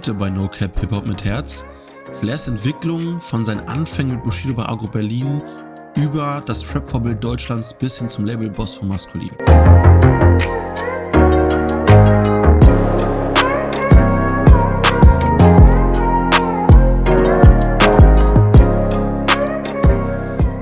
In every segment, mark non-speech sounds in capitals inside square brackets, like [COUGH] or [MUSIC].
Heute bei No Cap Hip Hop mit Herz. Flairs Entwicklung von seinen Anfängen mit Bushido bei Agro Berlin über das Trap-Vorbild Deutschlands bis hin zum Label-Boss von Maskulin.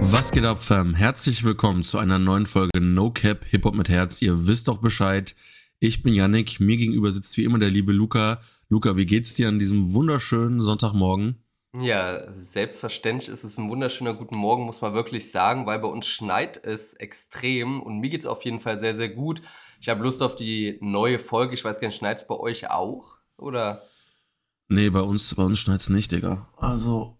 Was geht ab, Fam? Herzlich willkommen zu einer neuen Folge No Cap Hip Hop mit Herz. Ihr wisst doch Bescheid. Ich bin Yannick. Mir gegenüber sitzt wie immer der liebe Luca. Luca, wie geht's dir an diesem wunderschönen Sonntagmorgen? Ja, selbstverständlich ist es ein wunderschöner guten Morgen, muss man wirklich sagen, weil bei uns schneit es extrem und mir geht's auf jeden Fall sehr, sehr gut. Ich habe Lust auf die neue Folge. Ich weiß gar nicht, schneit es bei euch auch? Oder? Nee, bei uns, bei uns schneit's nicht, Digga. Also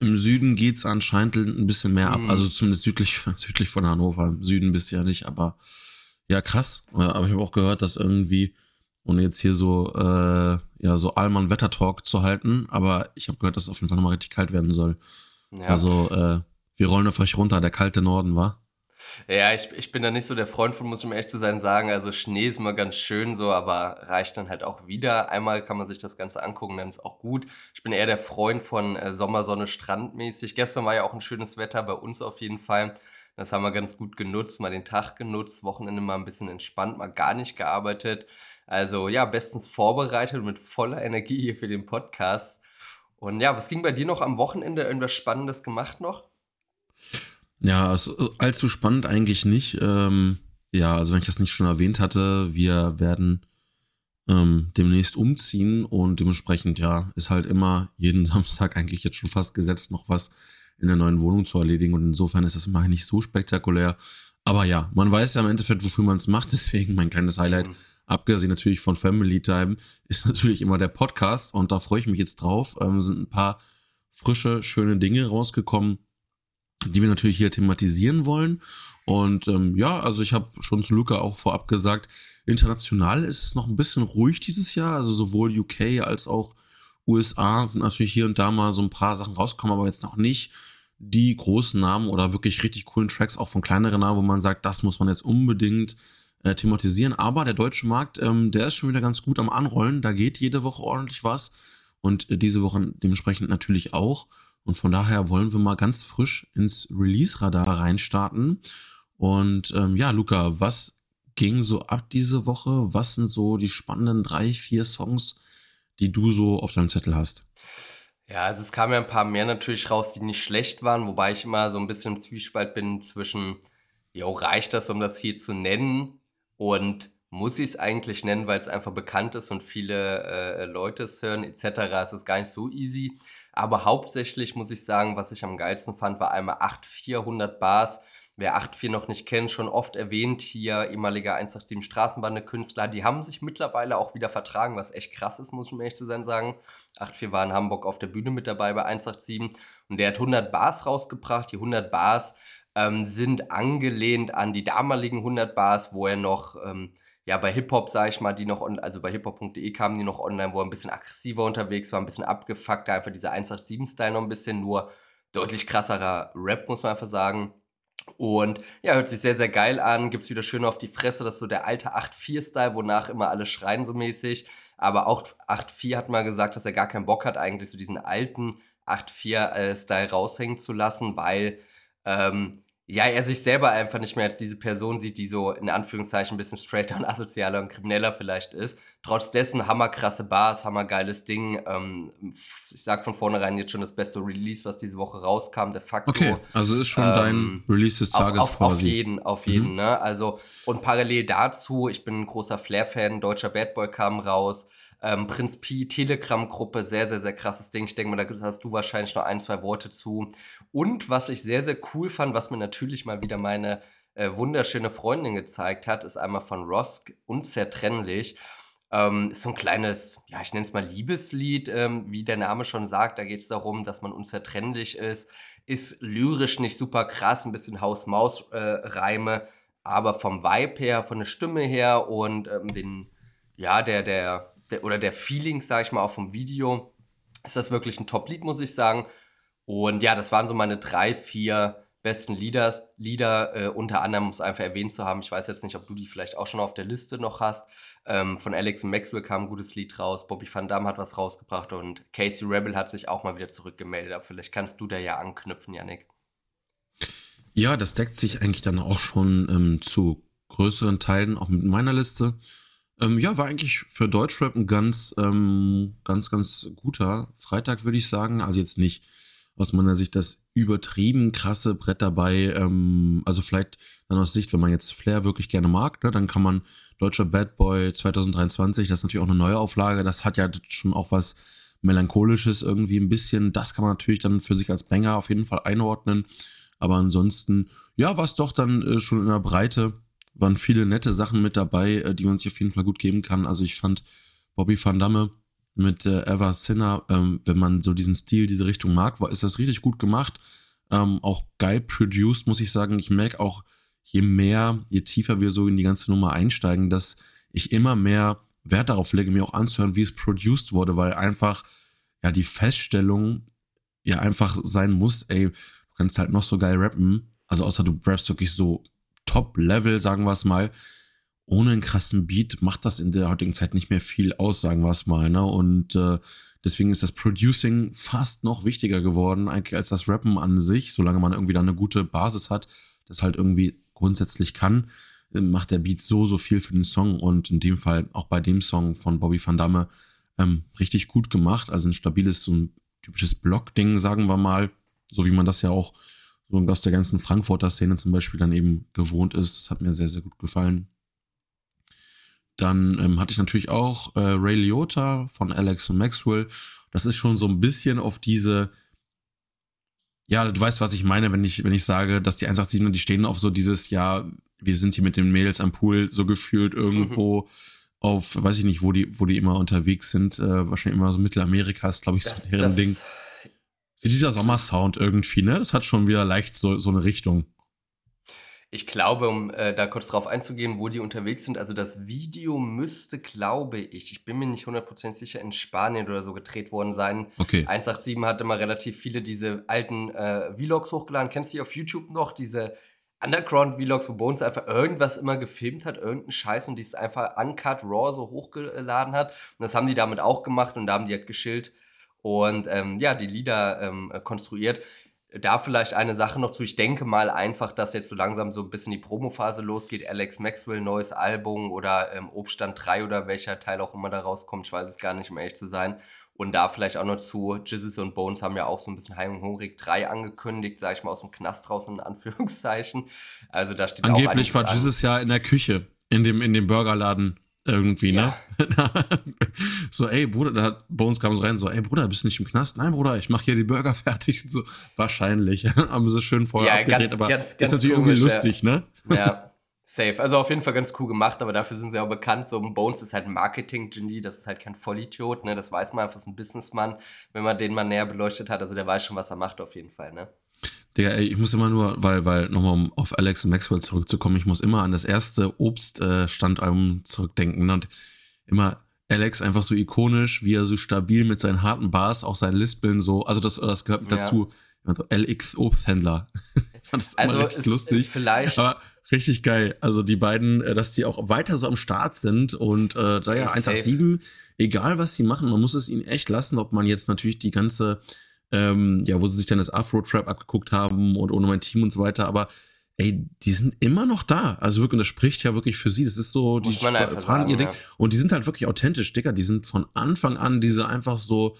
im Süden geht's anscheinend ein bisschen mehr ab. Hm. Also zumindest südlich, [LAUGHS] südlich von Hannover. Im Süden bisher nicht, aber ja, krass. Aber ich habe auch gehört, dass irgendwie, ohne jetzt hier so, äh, ja, so Allmann Wettertalk zu halten, aber ich habe gehört, dass es auf jeden Fall nochmal richtig kalt werden soll. Ja. Also, äh, wir rollen auf euch runter, der kalte Norden, war. Ja, ich, ich bin da nicht so der Freund von, muss ich um ehrlich zu sein, sagen. Also Schnee ist immer ganz schön so, aber reicht dann halt auch wieder. Einmal kann man sich das Ganze angucken, dann ist auch gut. Ich bin eher der Freund von äh, Sommersonne, Strandmäßig. Gestern war ja auch ein schönes Wetter, bei uns auf jeden Fall. Das haben wir ganz gut genutzt, mal den Tag genutzt, Wochenende mal ein bisschen entspannt, mal gar nicht gearbeitet. Also ja, bestens vorbereitet und mit voller Energie hier für den Podcast. Und ja, was ging bei dir noch am Wochenende? Irgendwas Spannendes gemacht noch? Ja, also, allzu spannend eigentlich nicht. Ähm, ja, also wenn ich das nicht schon erwähnt hatte, wir werden ähm, demnächst umziehen und dementsprechend, ja, ist halt immer jeden [LAUGHS] Samstag eigentlich jetzt schon fast gesetzt, noch was in der neuen Wohnung zu erledigen und insofern ist das immer nicht so spektakulär. Aber ja, man weiß ja im Endeffekt, wofür man es macht, [LAUGHS] deswegen mein kleines Highlight, Mhm. abgesehen natürlich von Family Time, ist natürlich immer der Podcast und da freue ich mich jetzt drauf. Ähm, sind ein paar frische, schöne Dinge rausgekommen, die wir natürlich hier thematisieren wollen. Und ähm, ja, also ich habe schon zu Luca auch vorab gesagt, international ist es noch ein bisschen ruhig dieses Jahr. Also sowohl UK als auch USA sind natürlich hier und da mal so ein paar Sachen rausgekommen, aber jetzt noch nicht die großen Namen oder wirklich richtig coolen Tracks, auch von kleineren Namen, wo man sagt, das muss man jetzt unbedingt äh, thematisieren. Aber der deutsche Markt, ähm, der ist schon wieder ganz gut am Anrollen. Da geht jede Woche ordentlich was. Und äh, diese Woche dementsprechend natürlich auch. Und von daher wollen wir mal ganz frisch ins Release-Radar reinstarten. Und ähm, ja, Luca, was ging so ab diese Woche? Was sind so die spannenden drei, vier Songs, die du so auf deinem Zettel hast? Ja, also es kamen ja ein paar mehr natürlich raus, die nicht schlecht waren, wobei ich immer so ein bisschen im Zwiespalt bin zwischen, jo, reicht das, um das hier zu nennen? Und muss ich es eigentlich nennen, weil es einfach bekannt ist und viele äh, Leute es hören, etc. Es ist gar nicht so easy. Aber hauptsächlich muss ich sagen, was ich am geilsten fand, war einmal 8400 Bars. Wer 84 noch nicht kennt, schon oft erwähnt hier, ehemaliger 187 Straßenbande-Künstler, die haben sich mittlerweile auch wieder vertragen, was echt krass ist, muss ich mir echt zu sein sagen. 84 war in Hamburg auf der Bühne mit dabei bei 187 und der hat 100 Bars rausgebracht. Die 100 Bars ähm, sind angelehnt an die damaligen 100 Bars, wo er noch, ähm, ja, bei Hip-Hop, sag ich mal, die noch, on, also bei hiphop.de kamen die noch online, wo er ein bisschen aggressiver unterwegs war, ein bisschen abgefuckter, einfach dieser 187-Style noch ein bisschen, nur deutlich krasserer Rap, muss man einfach sagen. Und ja, hört sich sehr, sehr geil an. Gibt's wieder schön auf die Fresse. Das ist so der alte 8-4-Style, wonach immer alle schreien so mäßig. Aber auch 8-4 hat mal gesagt, dass er gar keinen Bock hat, eigentlich so diesen alten 8-4-Style raushängen zu lassen, weil ähm, ja, er sich selber einfach nicht mehr als diese Person sieht, die so in Anführungszeichen ein bisschen straighter [LAUGHS] und asozialer und krimineller vielleicht ist. Trotz dessen hammerkrasse Bars, hammergeiles Ding. Ähm, ich sag von vornherein jetzt schon das beste Release, was diese Woche rauskam, de facto. Okay, also ist schon Ähm, dein Release des Auf, Tages auf, auf quasi. jeden, auf jeden, ne? Also, und parallel dazu, ich bin ein großer Flair-Fan, deutscher Bad Boy kam raus, ähm, Prinz Pi, Telegram-Gruppe, sehr, sehr, sehr krasses Ding. Ich denke mal, da hast du wahrscheinlich noch ein, zwei Worte zu. Und was ich sehr, sehr cool fand, was mir natürlich mal wieder meine äh, wunderschöne Freundin gezeigt hat, ist einmal von Rosk, Unzertrennlich. Ähm, ist so ein kleines, ja, ich nenne es mal Liebeslied, ähm, wie der Name schon sagt. Da geht es darum, dass man unzertrennlich ist. Ist lyrisch nicht super krass, ein bisschen Haus-Maus-Reime, aber vom Vibe her, von der Stimme her und ähm, den, ja, der, der, der, oder der Feelings, sag ich mal, auch vom Video, ist das wirklich ein Top-Lied, muss ich sagen. Und ja, das waren so meine drei, vier besten Lieders, Lieder, äh, unter anderem, um es einfach erwähnt zu haben, ich weiß jetzt nicht, ob du die vielleicht auch schon auf der Liste noch hast, ähm, von Alex und Maxwell kam ein gutes Lied raus, Bobby Van Damme hat was rausgebracht und Casey Rebel hat sich auch mal wieder zurückgemeldet, aber vielleicht kannst du da ja anknüpfen, Yannick. Ja, das deckt sich eigentlich dann auch schon ähm, zu größeren Teilen, auch mit meiner Liste. Ähm, ja, war eigentlich für Deutschrap ein ganz, ähm, ganz, ganz guter Freitag, würde ich sagen. Also jetzt nicht aus meiner Sicht das übertrieben krasse Brett dabei. Ähm, also vielleicht dann aus Sicht, wenn man jetzt Flair wirklich gerne mag, ne, dann kann man Deutscher Bad Boy 2023, das ist natürlich auch eine neue Auflage, das hat ja schon auch was Melancholisches irgendwie ein bisschen. Das kann man natürlich dann für sich als Banger auf jeden Fall einordnen. Aber ansonsten, ja, war es doch dann äh, schon in der Breite waren viele nette Sachen mit dabei, äh, die man sich auf jeden Fall gut geben kann. Also ich fand Bobby Van Damme mit äh, Ever Sinner, ähm, wenn man so diesen Stil, diese Richtung mag, war, ist das richtig gut gemacht. Ähm, auch geil produced, muss ich sagen. Ich merke auch, je mehr, je tiefer wir so in die ganze Nummer einsteigen, dass ich immer mehr Wert darauf lege, mir auch anzuhören, wie es produced wurde, weil einfach ja die Feststellung ja einfach sein muss, ey, du kannst halt noch so geil rappen, also außer du rappst wirklich so Top-Level, sagen wir es mal, ohne einen krassen Beat macht das in der heutigen Zeit nicht mehr viel aus, sagen wir es mal. Ne? Und äh, deswegen ist das Producing fast noch wichtiger geworden, eigentlich als das Rappen an sich, solange man irgendwie da eine gute Basis hat, das halt irgendwie grundsätzlich kann, äh, macht der Beat so, so viel für den Song und in dem Fall auch bei dem Song von Bobby Van Damme ähm, richtig gut gemacht. Also ein stabiles, so ein typisches Block-Ding, sagen wir mal, so wie man das ja auch so aus der ganzen Frankfurter Szene zum Beispiel dann eben gewohnt ist. Das hat mir sehr, sehr gut gefallen. Dann ähm, hatte ich natürlich auch äh, Ray Liotta von Alex und Maxwell. Das ist schon so ein bisschen auf diese, ja, du weißt, was ich meine, wenn ich, wenn ich sage, dass die 187er, die stehen auf so dieses, ja, wir sind hier mit den Mädels am Pool so gefühlt irgendwo [LAUGHS] auf, weiß ich nicht, wo die, wo die immer unterwegs sind. Äh, wahrscheinlich immer so Mittelamerika ist, glaube ich, das, so deren Ding. Dieser Sommersound irgendwie, ne? Das hat schon wieder leicht so, so eine Richtung. Ich glaube, um äh, da kurz drauf einzugehen, wo die unterwegs sind, also das Video müsste, glaube ich, ich bin mir nicht 100% sicher, in Spanien oder so gedreht worden sein. Okay. 187 hat immer relativ viele diese alten äh, Vlogs hochgeladen. Kennst du die auf YouTube noch? Diese Underground-Vlogs, wo Bones einfach irgendwas immer gefilmt hat, irgendeinen Scheiß und die es einfach uncut, raw so hochgeladen hat. Und das haben die damit auch gemacht und da haben die halt geschillt, und ähm, ja, die Lieder ähm, konstruiert. Da vielleicht eine Sache noch zu. Ich denke mal einfach, dass jetzt so langsam so ein bisschen die Promophase losgeht. Alex Maxwell, neues Album oder ähm, Obstand 3 oder welcher Teil auch immer da rauskommt. Ich weiß es gar nicht, um ehrlich zu sein. Und da vielleicht auch noch zu Jizzes und Bones haben ja auch so ein bisschen Heim und Hungrig 3 angekündigt, sag ich mal, aus dem Knast raus in Anführungszeichen. Also da steht Angeblich auch war Jizzes ja in der Küche, in dem, in dem Burgerladen irgendwie, ne? ja. ne? [LAUGHS] so, ey, Bruder, da hat Bones kam so rein, so, ey, Bruder, bist du nicht im Knast? Nein, Bruder, ich mache hier die Burger [LAUGHS] fertig. So, wahrscheinlich. [LAUGHS] haben sie schön vorher ja, abgedreht, ganz, aber ganz, ganz ist natürlich komisch, irgendwie lustig, ja. ne? Ja, safe. Also auf jeden Fall ganz cool gemacht, aber dafür sind sie auch bekannt. So, Bones ist halt Marketing-Genie, das ist halt kein Vollidiot, ne? Das weiß man einfach, ist ein Businessman, wenn man den mal näher beleuchtet hat. Also der weiß schon, was er macht, auf jeden Fall, ne? Digga, ey, ich muss immer nur, weil, weil, nochmal um auf Alex und Maxwell zurückzukommen, ich muss immer an das erste Obststandalbum äh, zurückdenken und immer Alex einfach so ikonisch, wie er so stabil mit seinen harten Bars, auch seinen Lispeln so, also das, das gehört ja. dazu. Also LX Obsthändler. ich [LAUGHS] fand das also richtig lustig. Vielleicht. Aber richtig geil. Also die beiden, äh, dass die auch weiter so am Start sind und äh, da ja 187, egal was sie machen, man muss es ihnen echt lassen, ob man jetzt natürlich die ganze ähm, ja, wo sie sich dann das Afro-Trap abgeguckt haben und ohne mein Team und so weiter, aber ey, die sind immer noch da. Also wirklich, und das spricht ja wirklich für sie. Das ist so, die fahren sagen, ihr Ding. Ja. Und die sind halt wirklich authentisch, Digga. Die sind von Anfang an diese einfach so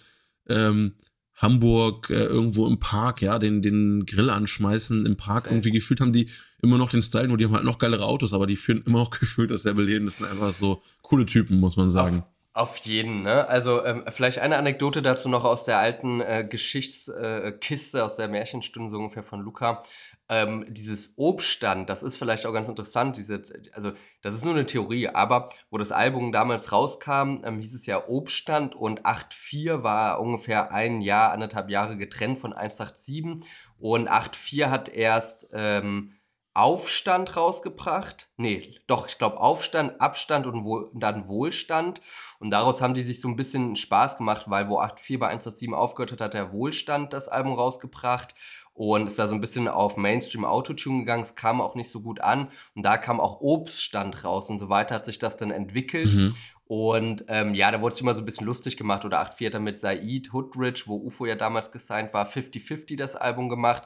ähm, Hamburg äh, irgendwo im Park, ja, den, den Grill anschmeißen im Park. Safe. Irgendwie gefühlt haben die immer noch den Style, nur die haben halt noch geilere Autos, aber die führen immer noch [LAUGHS] gefühlt dasselbe Leben. Das sind einfach so coole Typen, muss man sagen. Auf auf jeden, ne? Also ähm, vielleicht eine Anekdote dazu noch aus der alten äh, Geschichtskiste, äh, aus der Märchenstunde so ungefähr von Luca. Ähm, dieses Obststand, das ist vielleicht auch ganz interessant. Diese, also das ist nur eine Theorie, aber wo das Album damals rauskam, ähm, hieß es ja Obststand und 8.4 war ungefähr ein Jahr, anderthalb Jahre getrennt von 187 und 8.4 hat erst ähm, Aufstand rausgebracht. Nee, doch, ich glaube Aufstand, Abstand und wohl, dann Wohlstand. Und daraus haben die sich so ein bisschen Spaß gemacht, weil wo 8.4 bei 1.7 aufgehört hat, hat der Wohlstand das Album rausgebracht. und ist da so ein bisschen auf Mainstream Autotune gegangen. Es kam auch nicht so gut an und da kam auch Obststand raus und so weiter hat sich das dann entwickelt. Mhm. Und ähm, ja, da wurde es immer so ein bisschen lustig gemacht. Oder 8.4. mit Said Hoodridge, wo UFO ja damals gesigned war, 50-50 das Album gemacht.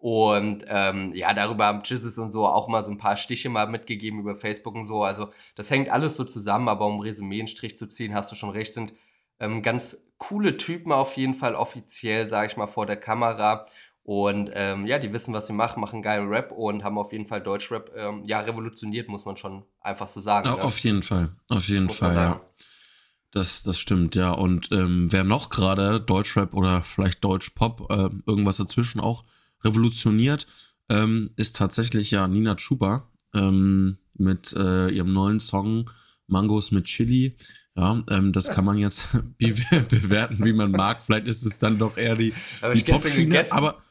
Und ähm, ja, darüber haben Jizzes und so auch mal so ein paar Stiche mal mitgegeben über Facebook und so. Also das hängt alles so zusammen, aber um Resümee einen Strich zu ziehen, hast du schon recht, sind ähm, ganz coole Typen auf jeden Fall offiziell, sage ich mal, vor der Kamera. Und ähm, ja, die wissen, was sie machen, machen geilen Rap und haben auf jeden Fall Deutschrap ähm, ja revolutioniert, muss man schon einfach so sagen. Ja, ne? Auf jeden Fall, auf jeden muss Fall, ja. Das, das stimmt, ja. Und ähm, wer noch gerade Deutschrap oder vielleicht Deutschpop, äh, irgendwas dazwischen auch revolutioniert, ähm, ist tatsächlich ja Nina Chuba ähm, mit äh, ihrem neuen Song Mangos mit Chili. Ja, ähm, das kann man jetzt [LAUGHS] bewerten, wie man mag. Vielleicht ist es dann doch eher die, aber die Pop-Schiene. Aber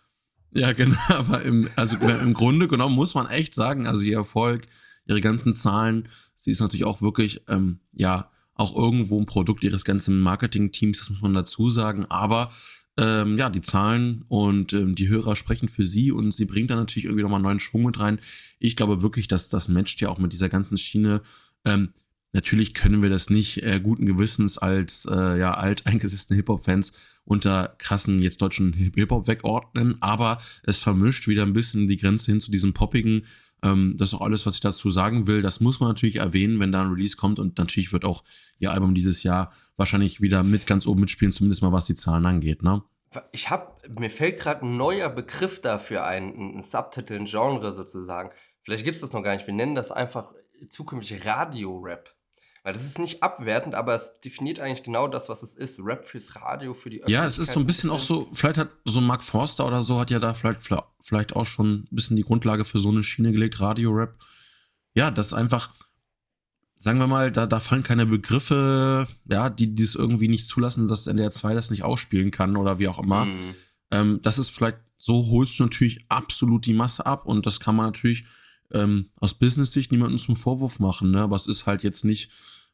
ja, genau, [LAUGHS] aber im, also im Grunde genommen muss man echt sagen, also ihr Erfolg, ihre ganzen Zahlen, sie ist natürlich auch wirklich, ähm, ja, auch irgendwo ein Produkt ihres ganzen Marketing-Teams, das muss man dazu sagen, aber ähm, ja, die Zahlen und ähm, die Hörer sprechen für sie und sie bringt da natürlich irgendwie nochmal neuen Schwung mit rein. Ich glaube wirklich, dass das matcht ja auch mit dieser ganzen Schiene. Ähm, Natürlich können wir das nicht äh, guten Gewissens als äh, ja, alteingesessene Hip-Hop-Fans unter krassen jetzt deutschen Hip-Hop wegordnen, aber es vermischt wieder ein bisschen die Grenze hin zu diesem poppigen. Ähm, das ist auch alles, was ich dazu sagen will. Das muss man natürlich erwähnen, wenn da ein Release kommt und natürlich wird auch ihr Album dieses Jahr wahrscheinlich wieder mit ganz oben mitspielen, zumindest mal was die Zahlen angeht. Ne? Ich habe, mir fällt gerade ein neuer Begriff dafür ein, ein Subtitel, ein Genre sozusagen. Vielleicht gibt es das noch gar nicht. Wir nennen das einfach zukünftig Radio-Rap. Weil das ist nicht abwertend, aber es definiert eigentlich genau das, was es ist. Rap fürs Radio, für die Öffentlichkeit. Ja, es ist so ein bisschen, auch so, vielleicht hat so Mark Forster oder so, hat ja da vielleicht, vielleicht auch schon ein bisschen die Grundlage für so eine Schiene gelegt, Radio-Rap. Ja, das ist einfach, sagen wir mal, da, da fallen keine Begriffe, ja, die es irgendwie nicht zulassen, dass NDR 2 das nicht ausspielen kann oder wie auch immer. Mhm. Ähm, das ist vielleicht, so holst du natürlich absolut die Masse ab und das kann man natürlich ähm, aus Business-Sicht niemandem zum Vorwurf machen, ne? Aber es ist halt jetzt nicht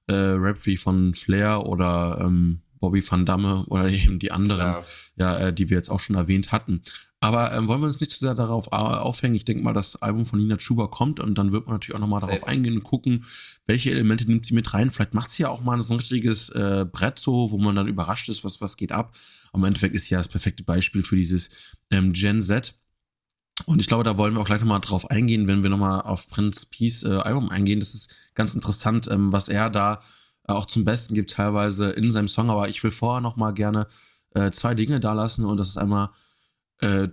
äh, Rap wie von Flair oder ähm, Bobby Van Damme oder [LAUGHS] eben die anderen, ja, äh, die wir jetzt auch schon erwähnt hatten. Aber ähm, wollen wir uns nicht zu sehr darauf aufhängen. Ich denke mal, das Album von Nina Chuba kommt und dann wird man natürlich auch nochmal darauf eingehen und gucken, welche Elemente nimmt sie mit rein. Vielleicht macht sie ja auch mal so ein richtiges äh, Brett so, wo man dann überrascht ist, was, was geht ab. Am Endeffekt ist ja das perfekte Beispiel für dieses ähm, Gen Z und ich glaube, da wollen wir auch gleich nochmal drauf eingehen, wenn wir nochmal auf Prince Peace äh, Album eingehen. Das ist ganz interessant, ähm, was er da äh, auch zum Besten gibt, teilweise in seinem Song. Aber ich will vorher nochmal gerne äh, zwei Dinge da lassen. Und das ist einmal, äh,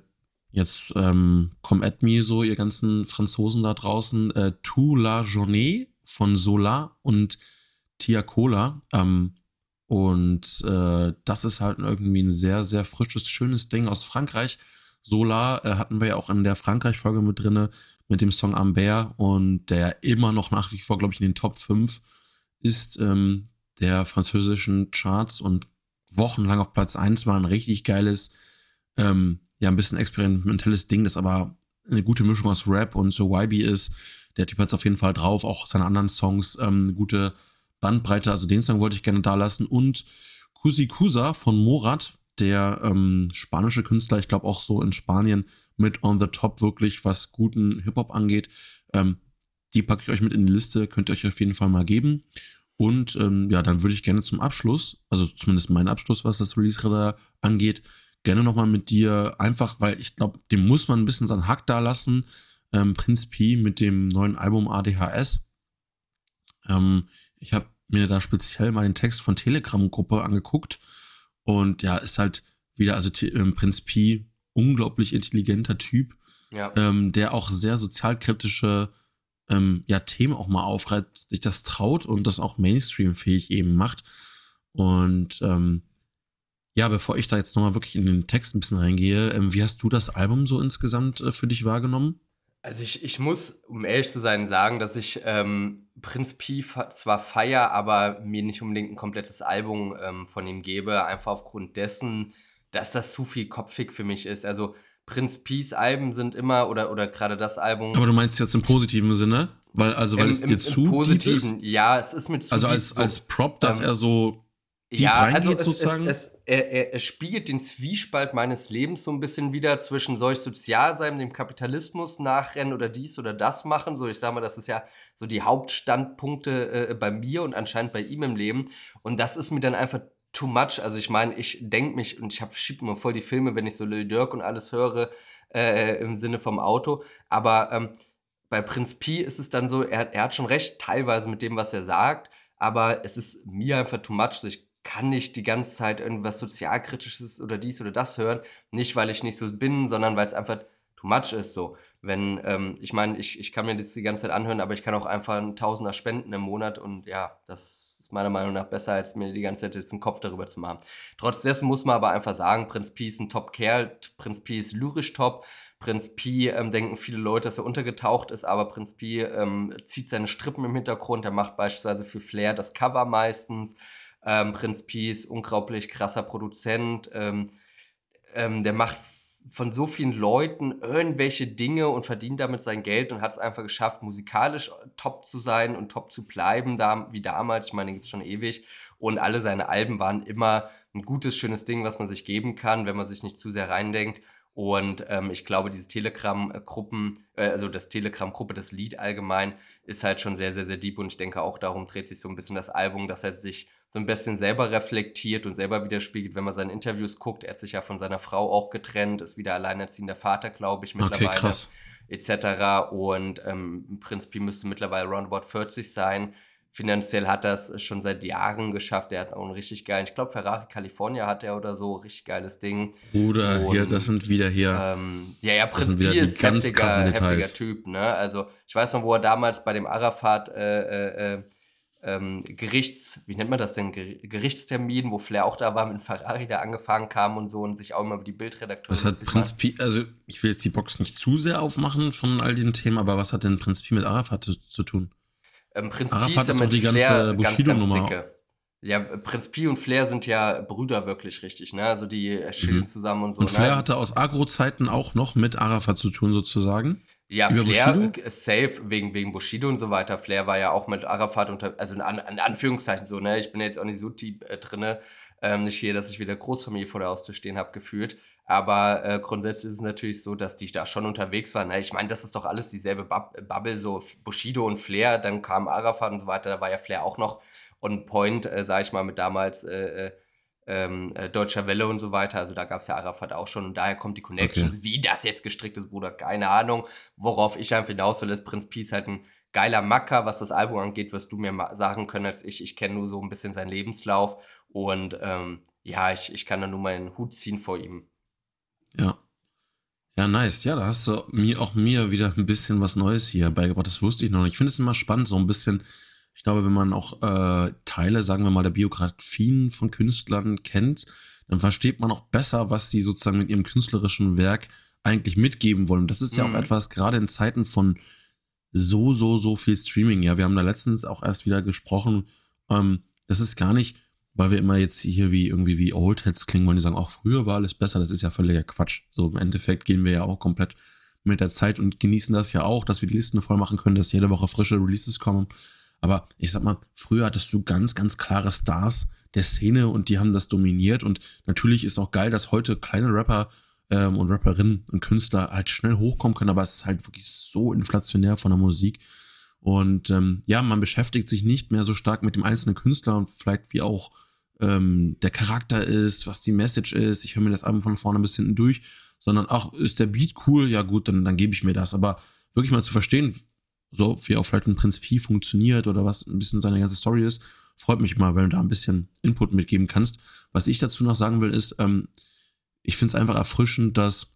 jetzt ähm, Come at me, so, ihr ganzen Franzosen da draußen, äh, Tout la Journée von Sola und Tia Cola. Ähm, und äh, das ist halt irgendwie ein sehr, sehr frisches, schönes Ding aus Frankreich Solar äh, hatten wir ja auch in der Frankreich-Folge mit drinne mit dem Song Ambert und der immer noch nach wie vor, glaube ich, in den Top 5 ist ähm, der französischen Charts und wochenlang auf Platz 1 war ein richtig geiles, ähm, ja, ein bisschen experimentelles Ding, das aber eine gute Mischung aus Rap und so YB ist. Der Typ hat es auf jeden Fall drauf, auch seine anderen Songs, ähm, eine gute Bandbreite. Also den Song wollte ich gerne da lassen. Und Kusi Kusa von Morat, der ähm, spanische Künstler, ich glaube auch so in Spanien mit on the top wirklich, was guten Hip-Hop angeht. Ähm, die packe ich euch mit in die Liste, könnt ihr euch auf jeden Fall mal geben. Und ähm, ja, dann würde ich gerne zum Abschluss, also zumindest mein Abschluss, was das Release-Radar angeht, gerne nochmal mit dir, einfach, weil ich glaube, dem muss man ein bisschen seinen Hack da lassen. Ähm, Prinz P mit dem neuen Album ADHS. Ähm, ich habe mir da speziell mal den Text von Telegram-Gruppe angeguckt und ja, ist halt wieder, also ähm, Prinz Pi, unglaublich intelligenter Typ, ja. ähm, der auch sehr sozialkritische ähm, ja, Themen auch mal aufgreift, sich das traut und das auch Mainstream-fähig eben macht. Und ähm, ja, bevor ich da jetzt nochmal wirklich in den Text ein bisschen reingehe, ähm, wie hast du das Album so insgesamt äh, für dich wahrgenommen? Also ich, ich muss, um ehrlich zu sein, sagen, dass ich ähm, Prinz Pi zwar feier, aber mir nicht unbedingt ein komplettes Album ähm, von ihm gebe, einfach aufgrund dessen, dass das zu viel kopfig für mich ist. Also Prinz Peace Alben sind immer, oder, oder gerade das Album. Aber du meinst jetzt im positiven Sinne? Weil, also, weil Im, es dir im, zu positiven, ist? ja, es ist mit zu Also als, so, als Prop, dass ähm, er so ja, also es, sozusagen? Es, es, er, er, er, spiegelt den Zwiespalt meines Lebens so ein bisschen wieder zwischen soll ich sozial sein, dem Kapitalismus nachrennen oder dies oder das machen. So, ich sage mal, das ist ja so die Hauptstandpunkte äh, bei mir und anscheinend bei ihm im Leben. Und das ist mir dann einfach too much. Also ich meine, ich denke mich und ich schiebe immer voll die Filme, wenn ich so Lil Dirk und alles höre, äh, im Sinne vom Auto. Aber ähm, bei Prinz Pi ist es dann so, er, er hat schon recht teilweise mit dem, was er sagt, aber es ist mir einfach too much. So, ich kann nicht die ganze Zeit irgendwas sozialkritisches oder dies oder das hören. Nicht, weil ich nicht so bin, sondern weil es einfach too much ist. So, wenn, ähm, ich meine, ich, ich kann mir das die ganze Zeit anhören, aber ich kann auch einfach ein Tausender spenden im Monat und ja, das ist meiner Meinung nach besser, als mir die ganze Zeit jetzt einen Kopf darüber zu machen. Trotzdem muss man aber einfach sagen, Prinz Pi ist ein Top-Kerl, Prinz Pi ist lyrisch top, Prinz Pi ähm, denken viele Leute, dass er untergetaucht ist, aber Prinz Pi ähm, zieht seine Strippen im Hintergrund, er macht beispielsweise für Flair das Cover meistens, ähm, Prinz Peace, unglaublich krasser Produzent. Ähm, ähm, der macht von so vielen Leuten irgendwelche Dinge und verdient damit sein Geld und hat es einfach geschafft, musikalisch top zu sein und top zu bleiben, da, wie damals. Ich meine, den gibt es schon ewig. Und alle seine Alben waren immer ein gutes, schönes Ding, was man sich geben kann, wenn man sich nicht zu sehr reindenkt. Und ähm, ich glaube, diese Telegram-Gruppen, äh, also das Telegram-Gruppe, das Lied allgemein, ist halt schon sehr, sehr, sehr deep. Und ich denke auch, darum dreht sich so ein bisschen das Album, dass er sich so ein bisschen selber reflektiert und selber widerspiegelt, wenn man seine Interviews guckt. Er hat sich ja von seiner Frau auch getrennt, ist wieder alleinerziehender Vater, glaube ich, mittlerweile. Okay, krass. Etc. Und ähm, Prinz Pi müsste mittlerweile roundabout 40 sein. Finanziell hat er es schon seit Jahren geschafft. Er hat auch einen richtig geilen, ich glaube, Ferrari California hat er oder so, richtig geiles Ding. Bruder, und, hier, das sind wieder hier. Ähm, ja, ja, Prinz Pi ist heftiger, heftiger Typ, ne? Also, ich weiß noch, wo er damals bei dem Arafat äh, äh, äh ähm, Gerichts, wie nennt man das denn, Gerichtstermin, wo Flair auch da war, mit Ferrari da angefangen kam und so und sich auch immer über die Bildredakteure. Was hat Prinz Pi, also ich will jetzt die Box nicht zu sehr aufmachen von all den Themen, aber was hat denn Prinz Pi mit Arafat zu, zu tun? Ähm, Prinz Arafat Pi ist ja mit die Flair ganze Bushido-Nummer. Ja, Prinz Pi und Flair sind ja Brüder wirklich richtig, ne? Also die chillen mhm. zusammen und so. Und Flair ne? hatte aus Agro-Zeiten auch noch mit Arafat zu tun, sozusagen. Ja, Über Flair Bushido? safe wegen, wegen Bushido und so weiter. Flair war ja auch mit Arafat unter, also in, An in Anführungszeichen so, ne? Ich bin jetzt auch nicht so tief äh, drinne. Ähm, nicht hier, dass ich wieder Großfamilie vor der Haustür stehen habe, gefühlt. Aber äh, grundsätzlich ist es natürlich so, dass die da schon unterwegs waren. Ne? Ich meine, das ist doch alles dieselbe Bub Bubble, so Bushido und Flair, dann kam Arafat und so weiter. Da war ja Flair auch noch on point, äh, sag ich mal, mit damals äh, äh ähm, äh, Deutscher Welle und so weiter. Also da gab es ja Arafat auch schon und daher kommt die Connection. Okay. Wie das jetzt gestrickt ist, Bruder, keine Ahnung. Worauf ich einfach hinaus will, ist Prinz Peace halt ein geiler Macker, was das Album angeht, wirst du mir sagen können als ich. Ich kenne nur so ein bisschen seinen Lebenslauf und ähm, ja, ich, ich kann da nur meinen Hut ziehen vor ihm. Ja. Ja, nice. Ja, da hast du mir auch mir wieder ein bisschen was Neues hier beigebracht. Das wusste ich noch nicht. Ich finde es immer spannend, so ein bisschen ich glaube, wenn man auch äh, Teile, sagen wir mal, der Biografien von Künstlern kennt, dann versteht man auch besser, was sie sozusagen mit ihrem künstlerischen Werk eigentlich mitgeben wollen. Das ist ja mhm. auch etwas, gerade in Zeiten von so, so, so viel Streaming. Ja, wir haben da letztens auch erst wieder gesprochen. Ähm, das ist gar nicht, weil wir immer jetzt hier wie irgendwie wie Oldheads klingen wollen, die sagen, auch früher war alles besser. Das ist ja völliger Quatsch. So im Endeffekt gehen wir ja auch komplett mit der Zeit und genießen das ja auch, dass wir die Listen voll machen können, dass jede Woche frische Releases kommen. Aber ich sag mal, früher hattest du ganz, ganz klare Stars der Szene und die haben das dominiert. Und natürlich ist auch geil, dass heute kleine Rapper ähm, und Rapperinnen und Künstler halt schnell hochkommen können, aber es ist halt wirklich so inflationär von der Musik. Und ähm, ja, man beschäftigt sich nicht mehr so stark mit dem einzelnen Künstler und vielleicht wie auch ähm, der Charakter ist, was die Message ist. Ich höre mir das Album von vorne bis hinten durch, sondern auch ist der Beat cool, ja gut, dann, dann gebe ich mir das. Aber wirklich mal zu verstehen, so wie auch vielleicht ein Prinz funktioniert oder was ein bisschen seine ganze Story ist. Freut mich mal, wenn du da ein bisschen Input mitgeben kannst. Was ich dazu noch sagen will, ist, ähm, ich finde es einfach erfrischend, dass,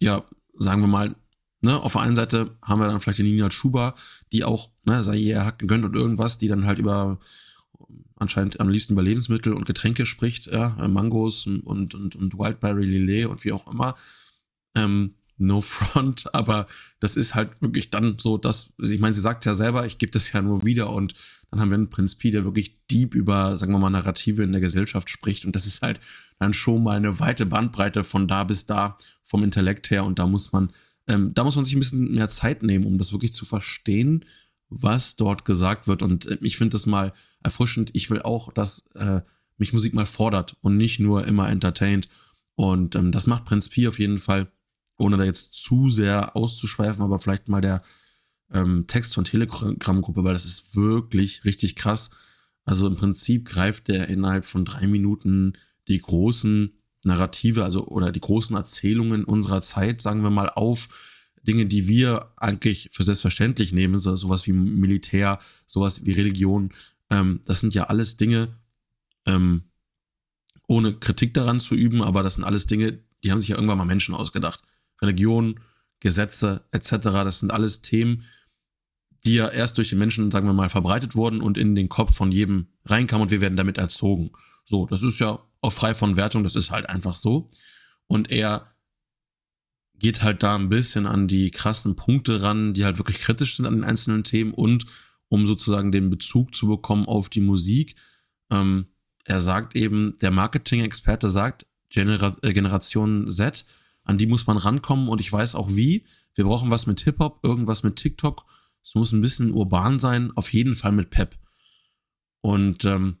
ja, sagen wir mal, ne, auf der einen Seite haben wir dann vielleicht die Nina Schuba, die auch, ne, sei ihr hat gegönnt und irgendwas, die dann halt über anscheinend am liebsten über Lebensmittel und Getränke spricht, ja, Mangos und, und, und Wildberry Lillet und wie auch immer. Ähm, no front, [LAUGHS] aber das ist halt wirklich dann so, dass, ich meine, sie sagt ja selber, ich gebe das ja nur wieder und dann haben wir einen Prinz Pi, der wirklich deep über, sagen wir mal, Narrative in der Gesellschaft spricht und das ist halt dann schon mal eine weite Bandbreite von da bis da vom Intellekt her und da muss man, ähm, da muss man sich ein bisschen mehr Zeit nehmen, um das wirklich zu verstehen, was dort gesagt wird und äh, ich finde das mal erfrischend. Ich will auch, dass äh, mich Musik mal fordert und nicht nur immer entertaint. Und ähm, das macht Prinz Pi auf jeden Fall, ohne da jetzt zu sehr auszuschweifen, aber vielleicht mal der ähm, Text von Telegram-Gruppe, weil das ist wirklich richtig krass. Also im Prinzip greift der innerhalb von drei Minuten die großen Narrative, also oder die großen Erzählungen unserer Zeit, sagen wir mal, auf. Dinge, die wir eigentlich für selbstverständlich nehmen, so, sowas wie Militär, sowas wie Religion, ähm, das sind ja alles Dinge, ähm, ohne Kritik daran zu üben, aber das sind alles Dinge, die haben sich ja irgendwann mal Menschen ausgedacht. Religion, Gesetze etc., das sind alles Themen, die ja erst durch die Menschen, sagen wir mal, verbreitet wurden und in den Kopf von jedem reinkamen und wir werden damit erzogen. So, das ist ja auch frei von Wertung, das ist halt einfach so. Und er geht halt da ein bisschen an die krassen Punkte ran, die halt wirklich kritisch sind an den einzelnen Themen und um sozusagen den Bezug zu bekommen auf die Musik. Ähm, er sagt eben, der Marketing-Experte sagt, Genera äh, Generation Z, an die muss man rankommen und ich weiß auch wie. Wir brauchen was mit Hip-Hop, irgendwas mit TikTok. Es muss ein bisschen urban sein, auf jeden Fall mit Pep. Und ähm,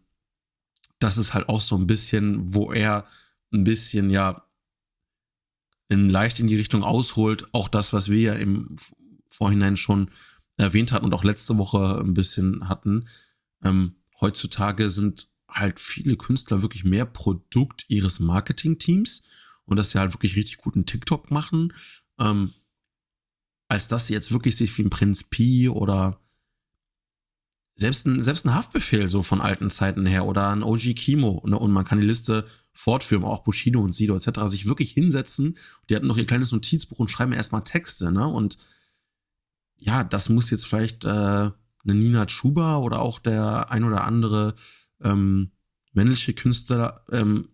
das ist halt auch so ein bisschen, wo er ein bisschen, ja, in, leicht in die Richtung ausholt. Auch das, was wir ja im Vorhinein schon erwähnt hatten und auch letzte Woche ein bisschen hatten. Ähm, heutzutage sind halt viele Künstler wirklich mehr Produkt ihres Marketing-Teams und dass sie halt wirklich richtig guten TikTok machen, ähm, als dass sie jetzt wirklich sich wie ein Prinz Pi oder selbst ein, selbst ein Haftbefehl so von alten Zeiten her oder ein OG Kimo ne, und man kann die Liste fortführen, auch Bushido und Sido etc. sich wirklich hinsetzen. Die hatten noch ihr kleines Notizbuch und schreiben erstmal Texte, ne? Und ja, das muss jetzt vielleicht äh, eine Nina Chuba oder auch der ein oder andere ähm, männliche Künstler, ähm,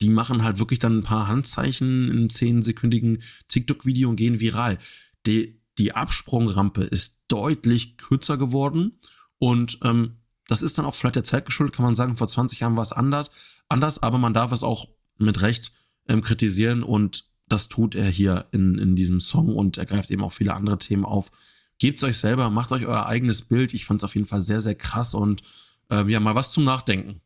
die machen halt wirklich dann ein paar Handzeichen in einem zehnsekündigen TikTok-Video und gehen viral. Die, die Absprungrampe ist deutlich kürzer geworden und ähm, das ist dann auch vielleicht der Zeit geschuldet, kann man sagen, vor 20 Jahren war es anders, anders aber man darf es auch mit Recht ähm, kritisieren und das tut er hier in, in diesem Song und er greift eben auch viele andere Themen auf. Gebt es euch selber, macht euch euer eigenes Bild. Ich fand es auf jeden Fall sehr, sehr krass und äh, ja, mal was zum Nachdenken.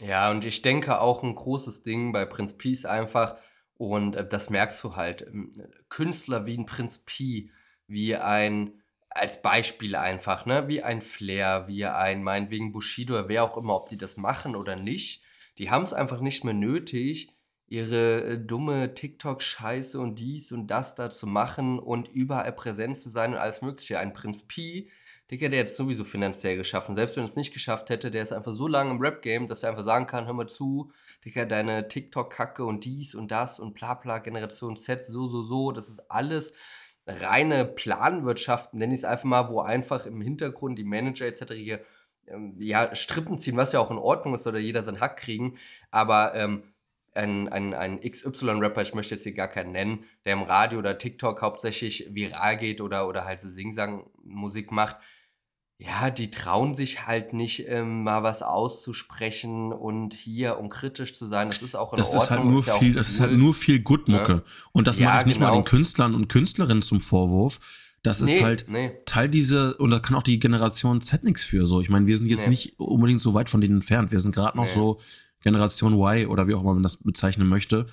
Ja, und ich denke auch ein großes Ding bei Prinz Peace einfach, und äh, das merkst du halt, ähm, Künstler wie ein Prinz Pi, wie ein als Beispiel einfach, ne? Wie ein Flair, wie ein, meinetwegen Bushido, wer auch immer, ob die das machen oder nicht. Die haben es einfach nicht mehr nötig, ihre äh, dumme TikTok-Scheiße und dies und das da zu machen und überall präsent zu sein und alles Mögliche. Ein Prinz Pi, Digga, der hat es sowieso finanziell geschaffen. Selbst wenn er es nicht geschafft hätte, der ist einfach so lange im Rap-Game, dass er einfach sagen kann, hör mal zu, Digga, deine TikTok-Kacke und dies und das und bla bla, Generation Z, so, so, so, das ist alles reine Planwirtschaft, nenne ich es einfach mal, wo einfach im Hintergrund die Manager etc. hier ähm, ja, Strippen ziehen, was ja auch in Ordnung ist, oder jeder seinen Hack kriegen, aber ähm, ein, ein, ein XY-Rapper, ich möchte jetzt hier gar keinen nennen, der im Radio oder TikTok hauptsächlich viral geht oder, oder halt so Singsang-Musik macht, ja, die trauen sich halt nicht, ähm, mal was auszusprechen und hier, um kritisch zu sein. Das ist auch in das Ordnung. Ist halt nur ja viel, das ist halt nur viel Gutmucke. Ne? Und das ja, mache ich nicht genau. mal den Künstlern und Künstlerinnen zum Vorwurf. Das nee, ist halt nee. Teil dieser, und da kann auch die Generation Z nichts für. So, ich meine, wir sind jetzt nee. nicht unbedingt so weit von denen entfernt. Wir sind gerade noch so Generation Y oder wie auch immer man das bezeichnen möchte.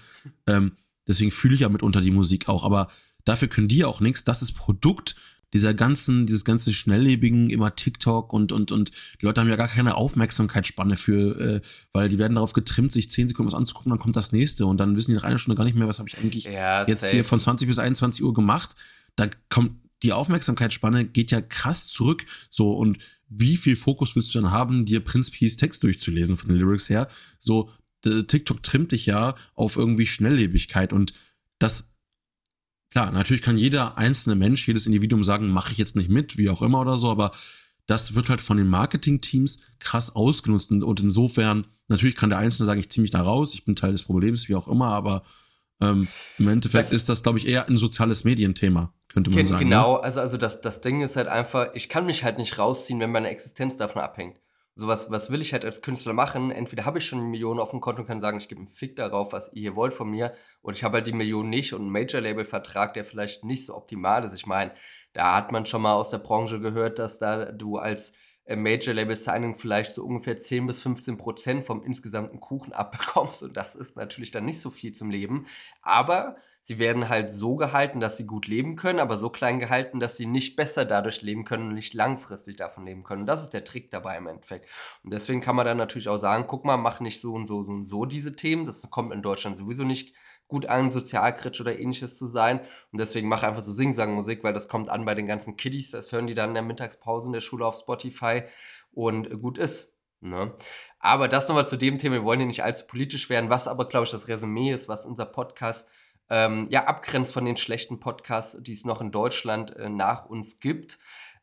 Ähm, deswegen fühle ich ja mitunter die Musik auch. Aber dafür können die auch nichts. Das ist Produkt dieser ganzen, dieses ganze schnelllebigen, immer TikTok und, und, und die Leute haben ja gar keine Aufmerksamkeitsspanne für, äh, weil die werden darauf getrimmt, sich 10 Sekunden was anzugucken, dann kommt das nächste und dann wissen die nach einer Stunde gar nicht mehr, was habe ich eigentlich ja, jetzt safe. hier von 20 bis 21 Uhr gemacht. Da kommt die Aufmerksamkeitsspanne geht ja krass zurück. So, und wie viel Fokus willst du dann haben, dir Prince Peace Text durchzulesen von den Lyrics her? So, TikTok trimmt dich ja auf irgendwie Schnelllebigkeit und das Klar, natürlich kann jeder einzelne Mensch, jedes Individuum sagen, mache ich jetzt nicht mit, wie auch immer oder so, aber das wird halt von den Marketing-Teams krass ausgenutzt und insofern, natürlich kann der Einzelne sagen, ich ziehe mich da raus, ich bin Teil des Problems, wie auch immer, aber ähm, im Endeffekt das, ist das, glaube ich, eher ein soziales Medienthema, könnte man sagen. Ne? Genau, ne? also, also das, das Ding ist halt einfach, ich kann mich halt nicht rausziehen, wenn meine Existenz davon abhängt so was, was will ich halt als Künstler machen? Entweder habe ich schon eine Million auf dem Konto und kann sagen, ich gebe einen Fick darauf, was ihr hier wollt von mir, oder ich habe halt die Million nicht und einen Major-Label-Vertrag, der vielleicht nicht so optimal ist. Ich meine, da hat man schon mal aus der Branche gehört, dass da du als äh, Major Label Signing vielleicht so ungefähr 10 bis 15 Prozent vom insgesamten Kuchen abbekommst. Und das ist natürlich dann nicht so viel zum Leben. Aber sie werden halt so gehalten, dass sie gut leben können, aber so klein gehalten, dass sie nicht besser dadurch leben können und nicht langfristig davon leben können. Und das ist der Trick dabei im Endeffekt. Und deswegen kann man dann natürlich auch sagen, guck mal, mach nicht so und so und so diese Themen. Das kommt in Deutschland sowieso nicht gut an, sozialkritisch oder ähnliches zu sein. Und deswegen mache einfach so Sing-Sang-Musik, weil das kommt an bei den ganzen Kiddies. Das hören die dann in der Mittagspause in der Schule auf Spotify und gut ist. Ne? Aber das nochmal zu dem Thema. Wir wollen hier nicht allzu politisch werden, was aber, glaube ich, das Resümee ist, was unser Podcast ähm, ja abgrenzt von den schlechten Podcasts, die es noch in Deutschland äh, nach uns gibt.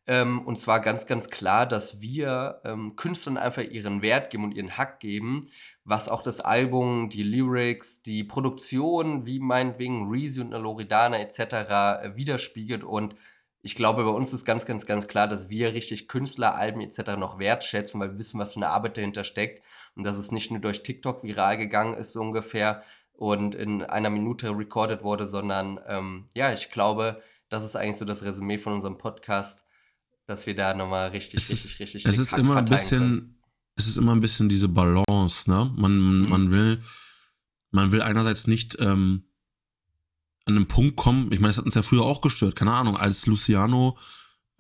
Ähm, und zwar ganz, ganz klar, dass wir ähm, Künstlern einfach ihren Wert geben und ihren Hack geben, was auch das Album, die Lyrics, die Produktion, wie meinetwegen Reezy und Loredana etc. Äh, widerspiegelt. Und ich glaube, bei uns ist ganz, ganz, ganz klar, dass wir richtig Künstler, Alben etc. noch wertschätzen, weil wir wissen, was für eine Arbeit dahinter steckt. Und dass es nicht nur durch TikTok viral gegangen ist, so ungefähr, und in einer Minute recorded wurde, sondern ähm, ja, ich glaube, das ist eigentlich so das Resümee von unserem Podcast dass wir da nochmal richtig, es richtig, richtig. Es ist immer ein bisschen, können. Es ist immer ein bisschen diese Balance, ne? Man, mhm. man will, man will einerseits nicht ähm, an einen Punkt kommen, ich meine, das hat uns ja früher auch gestört, keine Ahnung, als Luciano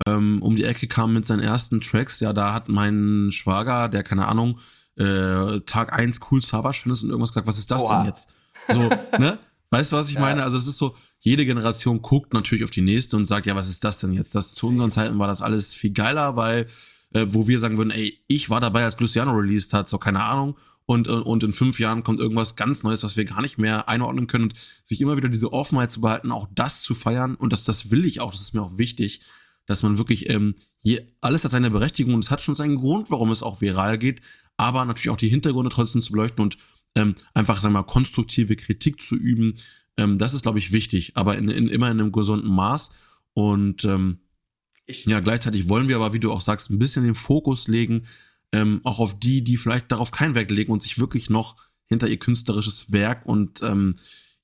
ähm, um die Ecke kam mit seinen ersten Tracks, ja, da hat mein Schwager, der, keine Ahnung, äh, Tag 1 cool Savage findest und irgendwas gesagt, was ist das Oha. denn jetzt? So, [LAUGHS] ne? Weißt du, was ich ja. meine? Also es ist so, jede Generation guckt natürlich auf die nächste und sagt, ja, was ist das denn jetzt? Das zu unseren Zeiten war das alles viel geiler, weil äh, wo wir sagen würden, ey, ich war dabei, als Luciano released hat, so keine Ahnung. Und, äh, und in fünf Jahren kommt irgendwas ganz Neues, was wir gar nicht mehr einordnen können und sich immer wieder diese Offenheit zu behalten, auch das zu feiern. Und das, das will ich auch, das ist mir auch wichtig, dass man wirklich, ähm, je, alles hat seine Berechtigung und es hat schon seinen Grund, warum es auch viral geht, aber natürlich auch die Hintergründe trotzdem zu beleuchten und ähm, einfach, sagen wir mal, konstruktive Kritik zu üben, ähm, das ist, glaube ich, wichtig, aber in, in, immer in einem gesunden Maß. Und ähm, ich, ja, gleichzeitig wollen wir aber, wie du auch sagst, ein bisschen den Fokus legen, ähm, auch auf die, die vielleicht darauf keinen Wert legen und sich wirklich noch hinter ihr künstlerisches Werk und ähm,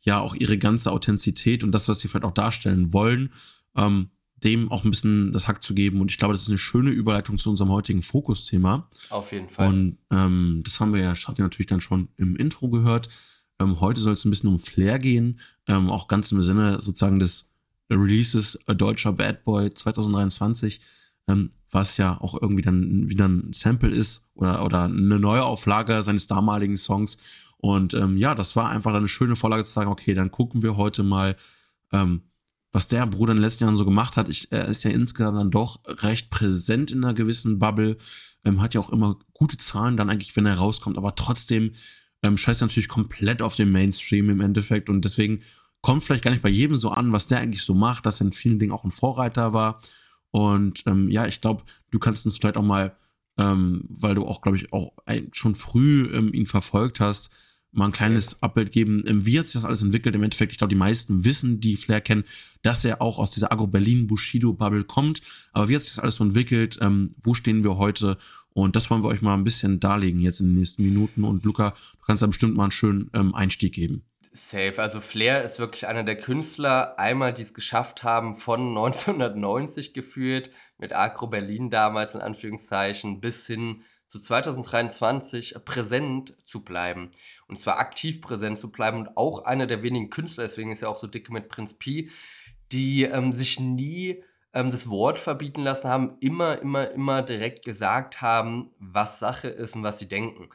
ja auch ihre ganze Authentizität und das, was sie vielleicht auch darstellen wollen, ähm, dem auch ein bisschen das Hack zu geben. Und ich glaube, das ist eine schöne Überleitung zu unserem heutigen Fokusthema. Auf jeden Fall. Und ähm, das haben wir ja, habt ihr natürlich dann schon im Intro gehört. Ähm, heute soll es ein bisschen um Flair gehen, ähm, auch ganz im Sinne sozusagen des Releases A Deutscher Bad Boy 2023, ähm, was ja auch irgendwie dann wieder ein Sample ist oder, oder eine neue Auflage seines damaligen Songs. Und ähm, ja, das war einfach eine schöne Vorlage zu sagen, okay, dann gucken wir heute mal, ähm, was der Bruder in den letzten Jahren so gemacht hat. Ich, er ist ja insgesamt dann doch recht präsent in einer gewissen Bubble, ähm, hat ja auch immer gute Zahlen dann eigentlich, wenn er rauskommt, aber trotzdem ähm, scheißt natürlich komplett auf den Mainstream im Endeffekt und deswegen kommt vielleicht gar nicht bei jedem so an, was der eigentlich so macht, dass er in vielen Dingen auch ein Vorreiter war. Und ähm, ja, ich glaube, du kannst uns vielleicht auch mal, ähm, weil du auch, glaube ich, auch schon früh ähm, ihn verfolgt hast, mal ein kleines Update geben. Ähm, wie hat sich das alles entwickelt? Im Endeffekt, ich glaube, die meisten wissen, die Flair kennen, dass er auch aus dieser Agro-Berlin-Bushido-Bubble kommt. Aber wie hat sich das alles so entwickelt? Ähm, wo stehen wir heute? Und das wollen wir euch mal ein bisschen darlegen jetzt in den nächsten Minuten. Und Luca, du kannst da bestimmt mal einen schönen ähm, Einstieg geben. Safe. Also Flair ist wirklich einer der Künstler, einmal die es geschafft haben, von [LAUGHS] 1990 geführt, mit Agro Berlin damals in Anführungszeichen, bis hin zu 2023 präsent zu bleiben. Und zwar aktiv präsent zu bleiben und auch einer der wenigen Künstler, deswegen ist er auch so dicke mit Prinz Pi, die ähm, sich nie ähm, das Wort verbieten lassen haben, immer, immer, immer direkt gesagt haben, was Sache ist und was sie denken.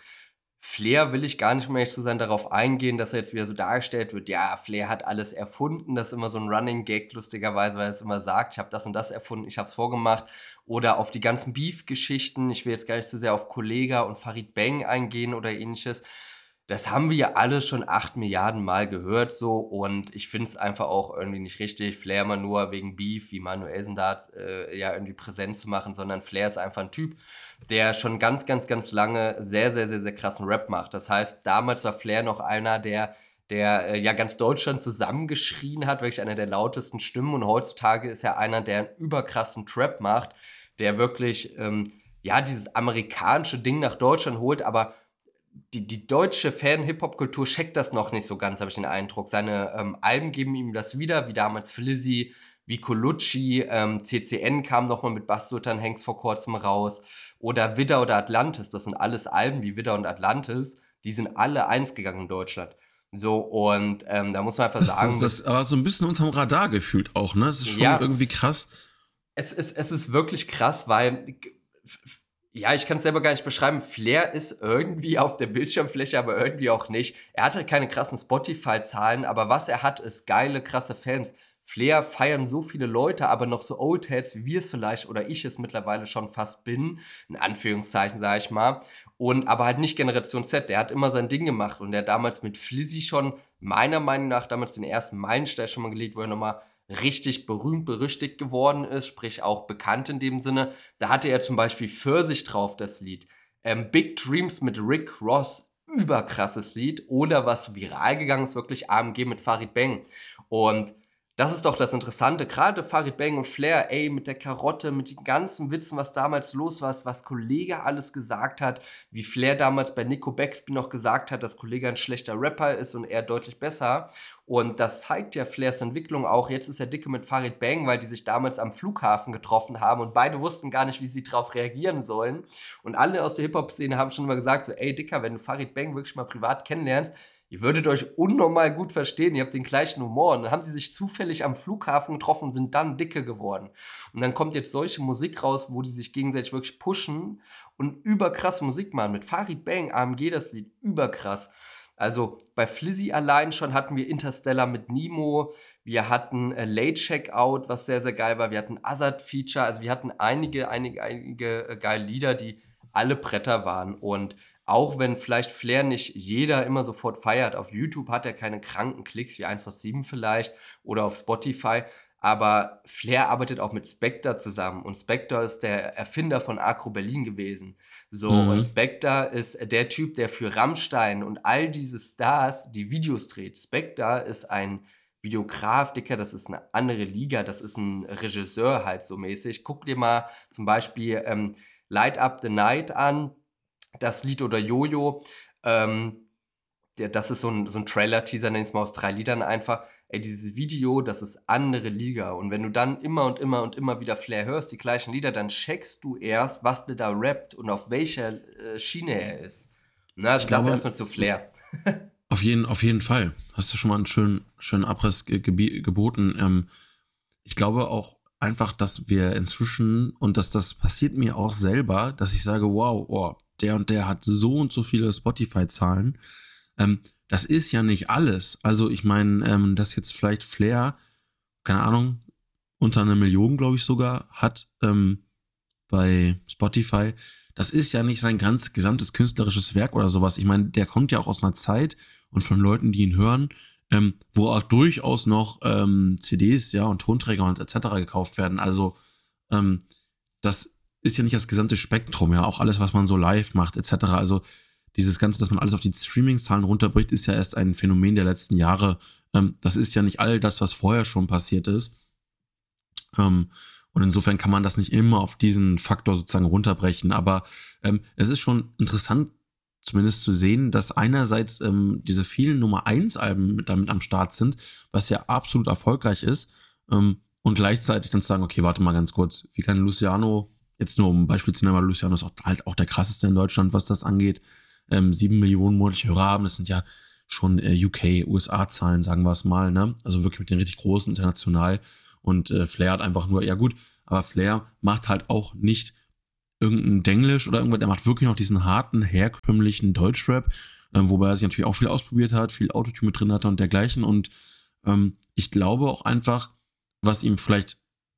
Flair will ich gar nicht mehr zu sein, darauf eingehen, dass er jetzt wieder so dargestellt wird, ja, Flair hat alles erfunden, das ist immer so ein Running Gag, lustigerweise, weil er es immer sagt, ich habe das und das erfunden, ich habe es vorgemacht. Oder auf die ganzen Beef-Geschichten, ich will jetzt gar nicht zu sehr auf Kollega und Farid Bang eingehen oder ähnliches das haben wir ja alle schon acht Milliarden Mal gehört so. Und ich finde es einfach auch irgendwie nicht richtig, Flair mal nur wegen Beef, wie Manuelsen da äh, ja irgendwie präsent zu machen, sondern Flair ist einfach ein Typ, der schon ganz, ganz, ganz lange sehr, sehr, sehr, sehr krassen Rap macht. Das heißt, damals war Flair noch einer, der der äh, ja ganz Deutschland zusammengeschrien hat, wirklich einer der lautesten Stimmen. Und heutzutage ist er einer, der einen überkrassen Trap macht, der wirklich ähm, ja dieses amerikanische Ding nach Deutschland holt, aber die, die deutsche Fan-Hip-Hop-Kultur checkt das noch nicht so ganz, habe ich den Eindruck. Seine ähm, Alben geben ihm das wieder, wie damals Flizzy wie Colucci, ähm, CCN kam nochmal mit Bass Sultan Hengst vor kurzem raus oder Widder oder Atlantis, das sind alles Alben wie Widder und Atlantis, die sind alle eins gegangen in Deutschland. So, und ähm, da muss man einfach das, sagen. Das, das aber so ein bisschen unterm Radar gefühlt auch, ne? Das ist schon ja, irgendwie krass. Es ist, es ist wirklich krass, weil ja, ich kann es selber gar nicht beschreiben. Flair ist irgendwie [LAUGHS] auf der Bildschirmfläche, aber irgendwie auch nicht. Er hatte keine krassen Spotify-Zahlen, aber was er hat, ist geile, krasse Fans. Flair feiern so viele Leute, aber noch so Oldheads, wie wir es vielleicht oder ich es mittlerweile schon fast bin, in Anführungszeichen sage ich mal. Und aber halt nicht Generation Z. Der hat immer sein Ding gemacht und der damals mit Flizzy schon meiner Meinung nach damals den ersten Meilenstein schon mal gelegt, wo er nochmal richtig berühmt, berüchtigt geworden ist, sprich auch bekannt in dem Sinne. Da hatte er zum Beispiel Pfirsich drauf, das Lied. Ähm, Big Dreams mit Rick Ross, überkrasses Lied. Oder was viral gegangen ist, wirklich AMG mit Farid Bang. Und das ist doch das Interessante, gerade Farid Bang und Flair, ey, mit der Karotte, mit den ganzen Witzen, was damals los war, was Kollege alles gesagt hat, wie Flair damals bei Nico Becksby noch gesagt hat, dass Kollege ein schlechter Rapper ist und er deutlich besser. Und das zeigt ja Flairs Entwicklung auch. Jetzt ist er dicke mit Farid Bang, weil die sich damals am Flughafen getroffen haben und beide wussten gar nicht, wie sie darauf reagieren sollen. Und alle aus der Hip-Hop-Szene haben schon mal gesagt, so, ey, Dicker, wenn du Farid Bang wirklich mal privat kennenlernst, ihr würdet euch unnormal gut verstehen, ihr habt den gleichen Humor. Und dann haben sie sich zufällig am Flughafen getroffen und sind dann dicke geworden. Und dann kommt jetzt solche Musik raus, wo die sich gegenseitig wirklich pushen und überkrass Musik machen. Mit Farid Bang, AMG das Lied, überkrass. Also bei Flizzy allein schon hatten wir Interstellar mit Nemo, wir hatten äh, Late Checkout, was sehr, sehr geil war, wir hatten Azad-Feature, also wir hatten einige, einige, einige äh, geile Lieder, die alle Bretter waren. Und auch wenn vielleicht Flair nicht jeder immer sofort feiert. Auf YouTube hat er keine kranken Klicks wie 1.7 vielleicht oder auf Spotify. Aber Flair arbeitet auch mit Spectre zusammen und Spectre ist der Erfinder von Acro Berlin gewesen. So, mhm. und Spectre ist der Typ, der für Rammstein und all diese Stars die Videos dreht. Spectre ist ein Videograf, Dicker, das ist eine andere Liga, das ist ein Regisseur halt so mäßig. Guck dir mal zum Beispiel ähm, Light Up the Night an das Lied oder Jojo, ähm, der, das ist so ein, so ein Trailer-Teaser, nenn ich es mal aus drei Liedern einfach. Ey, dieses Video, das ist andere Liga. Und wenn du dann immer und immer und immer wieder Flair hörst, die gleichen Lieder, dann checkst du erst, was der da rappt und auf welcher äh, Schiene er ist. Na, also ich das erstmal zu Flair. [LAUGHS] auf, jeden, auf jeden Fall. Hast du schon mal einen schönen, schönen Abriss ge geboten. Ähm, ich glaube auch einfach, dass wir inzwischen, und dass das passiert mir auch selber, dass ich sage, wow, oh, der und der hat so und so viele Spotify-Zahlen. Ähm, das ist ja nicht alles. Also ich meine, ähm, dass jetzt vielleicht Flair, keine Ahnung, unter einer Million, glaube ich sogar, hat ähm, bei Spotify. Das ist ja nicht sein ganz gesamtes künstlerisches Werk oder sowas. Ich meine, der kommt ja auch aus einer Zeit und von Leuten, die ihn hören, ähm, wo auch durchaus noch ähm, CDs, ja, und Tonträger und etc. gekauft werden. Also, ähm, das ist ja nicht das gesamte Spektrum, ja, auch alles, was man so live macht, etc. Also dieses Ganze, dass man alles auf die Streaming-Zahlen runterbricht, ist ja erst ein Phänomen der letzten Jahre. Ähm, das ist ja nicht all das, was vorher schon passiert ist. Ähm, und insofern kann man das nicht immer auf diesen Faktor sozusagen runterbrechen. Aber ähm, es ist schon interessant, zumindest zu sehen, dass einerseits ähm, diese vielen Nummer 1 Alben damit am Start sind, was ja absolut erfolgreich ist. Ähm, und gleichzeitig dann zu sagen, okay, warte mal ganz kurz, wie kann Luciano Jetzt nur um Beispiel zu nennen, weil Luciano ist auch, halt auch der krasseste in Deutschland, was das angeht. Ähm, sieben Millionen monatliche Hörer haben, das sind ja schon äh, UK, USA-Zahlen, sagen wir es mal, ne? Also wirklich mit den richtig großen international. Und äh, Flair hat einfach nur, ja gut, aber Flair macht halt auch nicht irgendein Denglisch oder irgendwas, der macht wirklich noch diesen harten, herkömmlichen Deutschrap, äh, wobei er sich natürlich auch viel ausprobiert hat, viel Autotune mit drin hatte und dergleichen. Und ähm, ich glaube auch einfach, was ihm vielleicht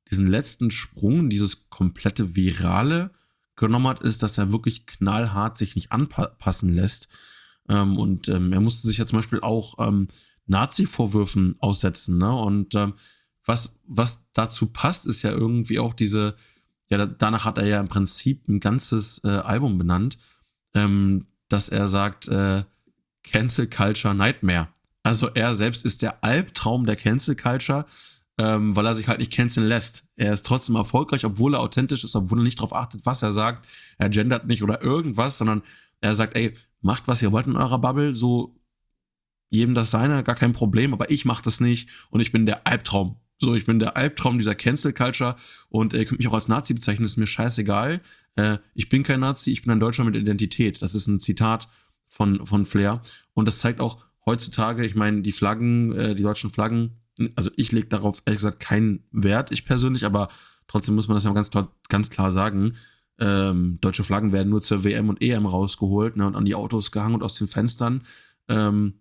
diesen letzten Sprung, dieses komplette Virale genommen hat, ist, dass er wirklich knallhart sich nicht anpassen lässt. Ähm, und ähm, er musste sich ja zum Beispiel auch ähm, Nazi-Vorwürfen aussetzen. Ne? Und ähm, was, was dazu passt, ist ja irgendwie auch diese, ja, danach hat er ja im Prinzip ein ganzes äh, Album benannt, ähm, dass er sagt, äh, Cancel Culture Nightmare. Also er selbst ist der Albtraum der Cancel Culture ähm, weil er sich halt nicht canceln lässt. Er ist trotzdem erfolgreich, obwohl er authentisch ist, obwohl er nicht darauf achtet, was er sagt. Er gendert nicht oder irgendwas, sondern er sagt, ey, macht, was ihr wollt in eurer Bubble, so jedem das seine, gar kein Problem, aber ich mach das nicht und ich bin der Albtraum. So, ich bin der Albtraum dieser Cancel Culture und äh, ihr könnt mich auch als Nazi bezeichnen, ist mir scheißegal. Äh, ich bin kein Nazi, ich bin ein Deutscher mit Identität. Das ist ein Zitat von, von Flair. Und das zeigt auch heutzutage, ich meine, die Flaggen, äh, die deutschen Flaggen, also ich lege darauf ehrlich gesagt keinen Wert, ich persönlich, aber trotzdem muss man das ja ganz klar, ganz klar sagen. Ähm, deutsche Flaggen werden nur zur WM und EM rausgeholt ne, und an die Autos gehangen und aus den Fenstern. Ähm,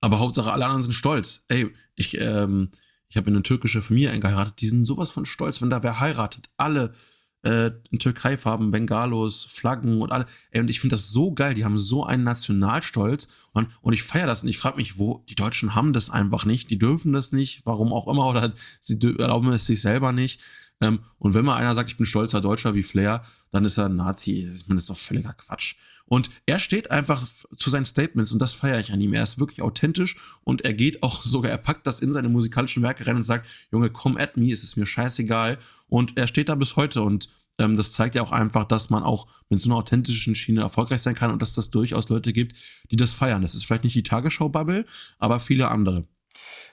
aber Hauptsache alle anderen sind stolz. Ey, ich, ähm, ich habe eine türkische Familie eingeheiratet, die sind sowas von stolz, wenn da wer heiratet. Alle äh, in Türkei-Farben, Bengalos, Flaggen und alle. Ey, und ich finde das so geil, die haben so einen Nationalstolz und, und ich feiere das und ich frage mich, wo, die Deutschen haben das einfach nicht, die dürfen das nicht, warum auch immer, oder sie erlauben es sich selber nicht. Ähm, und wenn mal einer sagt, ich bin stolzer Deutscher wie Flair, dann ist er ein Nazi. Das ist doch völliger Quatsch. Und er steht einfach zu seinen Statements und das feiere ich an ihm. Er ist wirklich authentisch und er geht auch [LAUGHS] sogar, er packt das in seine musikalischen Werke rein und sagt, Junge, komm at me, es ist mir scheißegal. Und er steht da bis heute und ähm, das zeigt ja auch einfach, dass man auch mit so einer authentischen Schiene erfolgreich sein kann und dass das durchaus Leute gibt, die das feiern. Das ist vielleicht nicht die Tagesschau-Bubble, aber viele andere.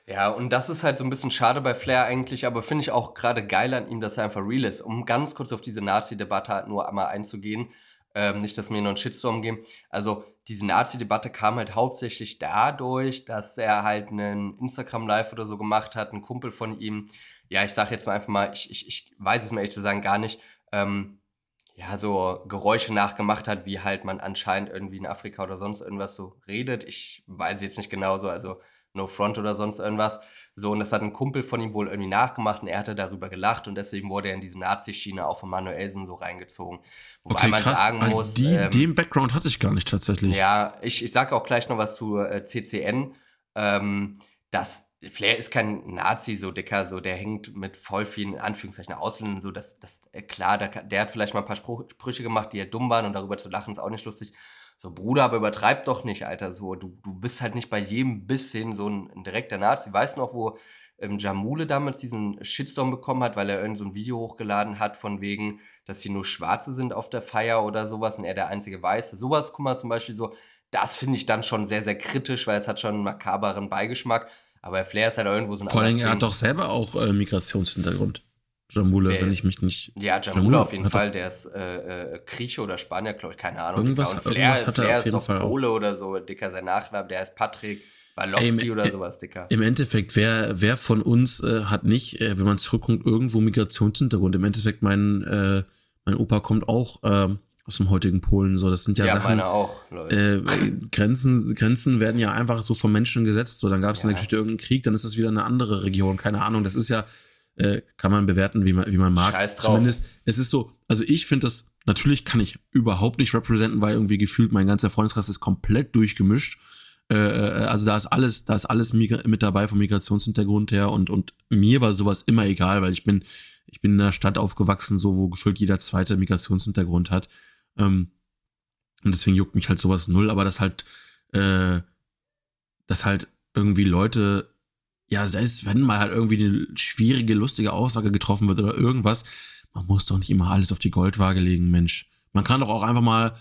Ja, und das ist halt so ein bisschen schade bei Flair eigentlich, aber finde ich auch gerade geil an ihm, dass er einfach real ist. Um ganz kurz auf diese Nazi-Debatte halt nur einmal einzugehen, ähm, nicht, dass mir noch einen Shitstorm geben. Also, diese Nazi-Debatte kam halt hauptsächlich dadurch, dass er halt einen Instagram-Live oder so gemacht hat, ein Kumpel von ihm. Ja, ich sage jetzt mal einfach mal, ich, ich, ich weiß es mir ehrlich zu sagen gar nicht, ähm, ja, so Geräusche nachgemacht hat, wie halt man anscheinend irgendwie in Afrika oder sonst irgendwas so redet. Ich weiß jetzt nicht genau so, also No Front oder sonst irgendwas. So, und das hat ein Kumpel von ihm wohl irgendwie nachgemacht und er hatte darüber gelacht und deswegen wurde er in diese Nazi-Schiene auch von Manuelsen so reingezogen. Wobei okay, man krass. sagen also muss. Die, ähm, den Background hatte ich gar nicht tatsächlich. ja, ich, ich sage auch gleich noch was zu äh, CCN. Ähm, das Flair ist kein Nazi, so dicker, so der hängt mit voll vielen Anführungszeichen Ausländern, so das, das äh, klar, der, der hat vielleicht mal ein paar Spruch, Sprüche gemacht, die ja dumm waren und darüber zu lachen ist auch nicht lustig. So, Bruder, aber übertreib doch nicht, Alter. So, du, du bist halt nicht bei jedem bisschen so ein, ein direkter Nazi. Weißt du noch, wo ähm, Jamule damals diesen Shitstorm bekommen hat, weil er irgend so ein Video hochgeladen hat, von wegen, dass hier nur Schwarze sind auf der Feier oder sowas und er der einzige Weiße. Sowas, guck mal, zum Beispiel so, das finde ich dann schon sehr, sehr kritisch, weil es hat schon einen makaberen Beigeschmack. Aber Flair ist halt irgendwo so ein Vor allem, er hat doch selber auch äh, Migrationshintergrund. Jamule, Wer wenn ich mich nicht. Ja, Jamula Jamula auf jeden Fall, der ist äh, äh, Grieche oder Spanier, glaube ich, keine Ahnung. Irgendwas- Dicker. Und Flair, irgendwas hat er Flair auf ist jeden doch Fall auch. Pole oder so, Dicker, sein Nachname, der heißt Patrick Walowski Ey, oder äh, sowas, Dicker. Im Endeffekt, wer, wer von uns äh, hat nicht, äh, wenn man zurückkommt, irgendwo Migrationshintergrund? Im Endeffekt, mein, äh, mein Opa kommt auch ähm, aus dem heutigen Polen. So, das sind ja, Ja, Sachen. meine auch, Leute. Äh, Grenzen, Grenzen werden ja einfach so von Menschen gesetzt. So, dann gab es in der Ja. Geschichte irgendeinen Krieg, dann ist das wieder eine andere Region. Keine Ahnung. Das ist ja, äh, kann man bewerten, wie man, wie man mag. Scheiß drauf. Zumindest, es ist so, also ich finde das, natürlich kann ich überhaupt nicht representen, weil irgendwie gefühlt mein ganzer Freundeskreis ist komplett durchgemischt. Äh, äh, also da ist alles, da ist alles mit dabei vom Migrationshintergrund her und, und mir war sowas immer egal, weil ich bin, ich bin in einer Stadt aufgewachsen, so wo gefühlt jeder zweite Migrationshintergrund hat. Ähm, und deswegen juckt mich halt sowas null, aber das halt, äh, dass halt irgendwie Leute, ja, selbst wenn mal halt irgendwie eine schwierige, lustige Aussage getroffen wird oder irgendwas, man muss doch nicht immer alles auf die Goldwaage legen, Mensch. Man kann doch auch einfach mal,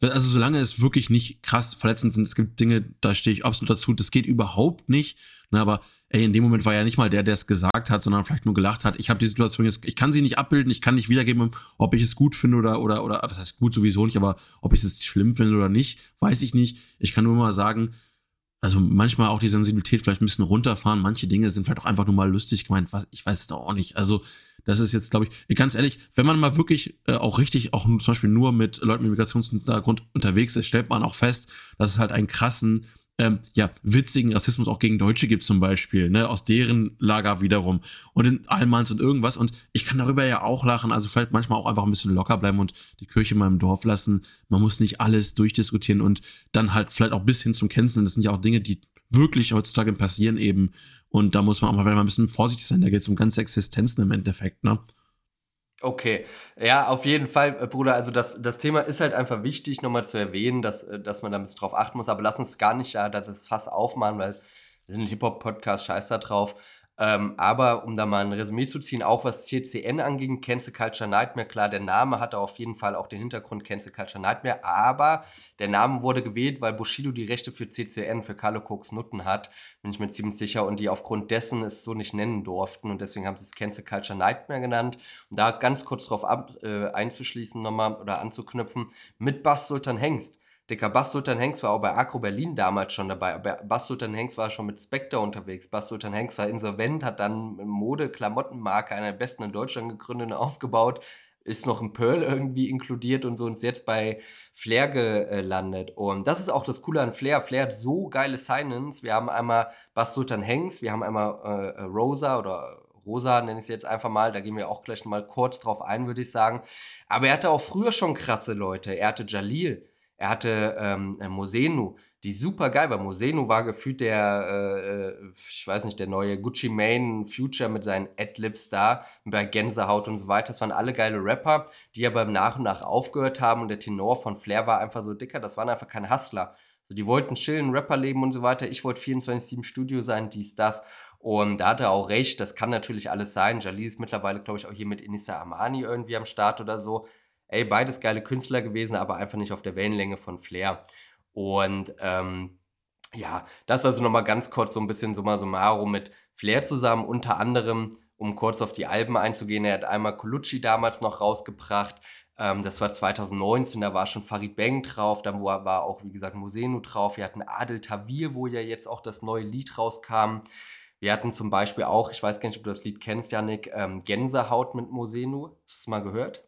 also solange es wirklich nicht krass verletzend sind, es gibt Dinge, da stehe ich absolut dazu, das geht überhaupt nicht. Ne, aber ey, in dem Moment war ja nicht mal der, der es gesagt hat, sondern vielleicht nur gelacht hat. Ich habe die Situation jetzt, ich kann sie nicht abbilden, ich kann nicht wiedergeben, ob ich es gut finde oder, oder, oder, was heißt gut sowieso nicht, aber ob ich es schlimm finde oder nicht, weiß ich nicht. Ich kann nur mal sagen, also manchmal auch die Sensibilität vielleicht ein bisschen runterfahren. Manche Dinge sind vielleicht auch einfach nur mal lustig gemeint. Was, ich weiß es doch auch nicht. Also das ist jetzt, glaube ich, ganz ehrlich, wenn man mal wirklich äh, auch richtig, auch zum Beispiel nur mit Leuten mit Migrationshintergrund unterwegs ist, stellt man auch fest, dass es halt einen krassen, ähm, ja, witzigen Rassismus auch gegen Deutsche gibt zum Beispiel, ne, aus deren Lager wiederum. Und in Allmanns und irgendwas. Und ich kann darüber ja auch lachen, also vielleicht manchmal auch einfach ein bisschen locker bleiben und die Kirche mal im Dorf lassen, man muss nicht alles durchdiskutieren und dann halt vielleicht auch bis hin zum Canceln, das sind ja auch Dinge, die wirklich heutzutage passieren eben. Und da muss man auch mal ein bisschen vorsichtig sein, da geht es um ganze Existenzen im Endeffekt, ne. Okay, ja, auf jeden Fall, äh, Bruder. Also das, das Thema ist halt einfach wichtig, nochmal zu erwähnen, dass, äh, dass man da ein bisschen drauf achten muss. Aber lass uns gar nicht ja, das Fass aufmachen, weil wir sind ein Hip-Hop-Podcast, scheiß da drauf. Ähm, aber um da mal ein Resümee zu ziehen, auch was CCN anging, Cancel Culture Nightmare, klar, der Name hatte auf jeden Fall auch den Hintergrund Cancel Culture Nightmare, aber der Name wurde gewählt, weil Bushido die Rechte für CCN, für Carlo Cooks Nutten hat, bin ich mir ziemlich sicher, und die aufgrund dessen es so nicht nennen durften. Und deswegen haben sie es Cancel Culture Nightmare genannt. Und da ganz kurz drauf ab, äh, einzuschließen nochmal oder anzuknüpfen, mit Bass Sultan Hengst Dicker, Bass Sultan Hengst war auch bei Agro Berlin damals schon dabei. Bass Sultan Hengst war schon mit Spectre unterwegs. Bass Sultan Hengst war insolvent, hat dann Mode-Klamottenmarke, einer der besten in Deutschland gegründet und aufgebaut. Ist noch ein Pearl irgendwie inkludiert und so und ist jetzt bei Flair gelandet. Und das ist auch das Coole an Flair. Flair hat so geile Signings. Wir haben einmal Bass Sultan Hengst, wir haben einmal äh, äh Rosa oder Rosa nenne ich es jetzt einfach mal, da gehen wir auch gleich mal kurz drauf ein, würde ich sagen. Aber er hatte auch früher schon krasse Leute. Er hatte Jalil, er hatte ähm, äh, Mosenu, die super geil war. Mosenu war gefühlt der, äh, äh, ich weiß nicht, der neue Gucci Mane Future mit seinen Adlibs da, bei Gänsehaut und so weiter. Das waren alle geile Rapper, die aber nach und nach aufgehört haben und der Tenor von Flair war einfach so dicker. Das waren einfach keine Hustler. So, die wollten chillen, Rapper leben und so weiter. Ich wollte 24-7 Studio sein, dies, das. Und da hat er auch recht, das kann natürlich alles sein. Jalil ist mittlerweile, glaube ich, auch hier mit Inissa Amani irgendwie am Start oder so ey, beides geile Künstler gewesen, aber einfach nicht auf der Wellenlänge von Flair. Und ähm, ja, das also nochmal ganz kurz so ein bisschen summa summarum mit Flair zusammen, unter anderem, um kurz auf die Alben einzugehen, er hat einmal Colucci damals noch rausgebracht, ähm, das war 2019, da war schon Farid Bang drauf, dann war auch, wie gesagt, Mosenu drauf, wir hatten Adel Tawir, wo ja jetzt auch das neue Lied rauskam. Wir hatten zum Beispiel auch, ich weiß gar nicht, ob du das Lied kennst, Janik, ähm, Gänsehaut mit Mosenu. Hast du das mal gehört?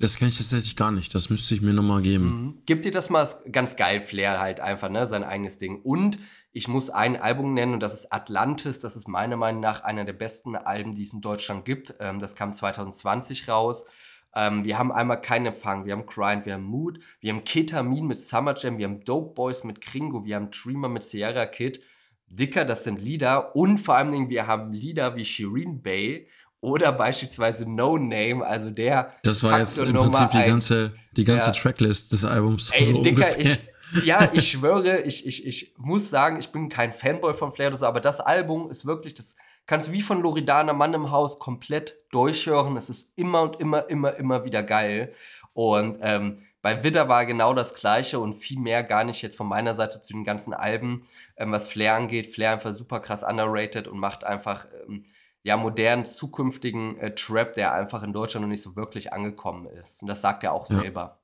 Das kenne ich tatsächlich gar nicht. Das müsste ich mir nochmal geben. Mhm. Gib dir das mal ganz geil, Flair halt einfach, ne? Sein eigenes Ding. Und ich muss ein Album nennen und das ist Atlantis. Das ist meiner Meinung nach einer der besten Alben, die es in Deutschland gibt. Ähm, das kam 2020 raus. Ähm, wir haben einmal keinen Empfang, wir haben Grind, wir haben Mood, wir haben Ketamin mit Summer Jam, wir haben Dope Boys mit Kringo, wir haben Dreamer mit Sierra Kid. Dicker, das sind Lieder. Und vor Dingen, wir haben Lieder wie Shireen Bay, oder beispielsweise No Name, also der. Das war Faktor jetzt im Nummer Prinzip die ganze, die ganze ja. Tracklist des Albums. Ey, so Dicker, ich, [LAUGHS] ja, ich schwöre, ich, ich, ich muss sagen, ich bin kein Fanboy von Flair oder so, aber das Album ist wirklich, das kannst du wie von Loredana Mann im Haus komplett durchhören. Es ist immer und immer, immer, immer wieder geil. Und ähm, bei Widder war genau das Gleiche und viel mehr gar nicht jetzt von meiner Seite zu den ganzen Alben, ähm, was Flair angeht. Flair einfach super krass underrated und macht einfach. Ähm, ja, modernen, zukünftigen äh, Trap, der einfach in Deutschland noch nicht so wirklich angekommen ist. Und das sagt er auch ja. selber.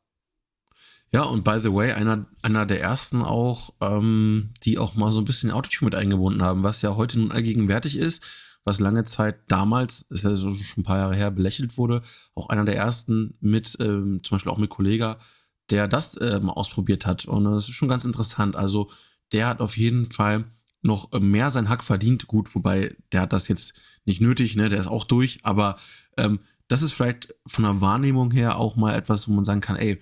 Ja, und by the way, einer, einer der ersten auch, ähm, die auch mal so ein bisschen Autotune mit eingebunden haben, was ja heute nun allgegenwärtig ist, was lange Zeit damals, ist ja so schon ein paar Jahre her, belächelt wurde. Auch einer der ersten mit, ähm, zum Beispiel auch mit Kollega, der das äh, mal ausprobiert hat. Und das ist schon ganz interessant. Also, der hat auf jeden Fall noch mehr sein Hack verdient. Gut, wobei der hat das jetzt nicht nötig, ne? Der ist auch durch, aber ähm, das ist vielleicht von der Wahrnehmung her auch mal etwas, wo man sagen kann, ey,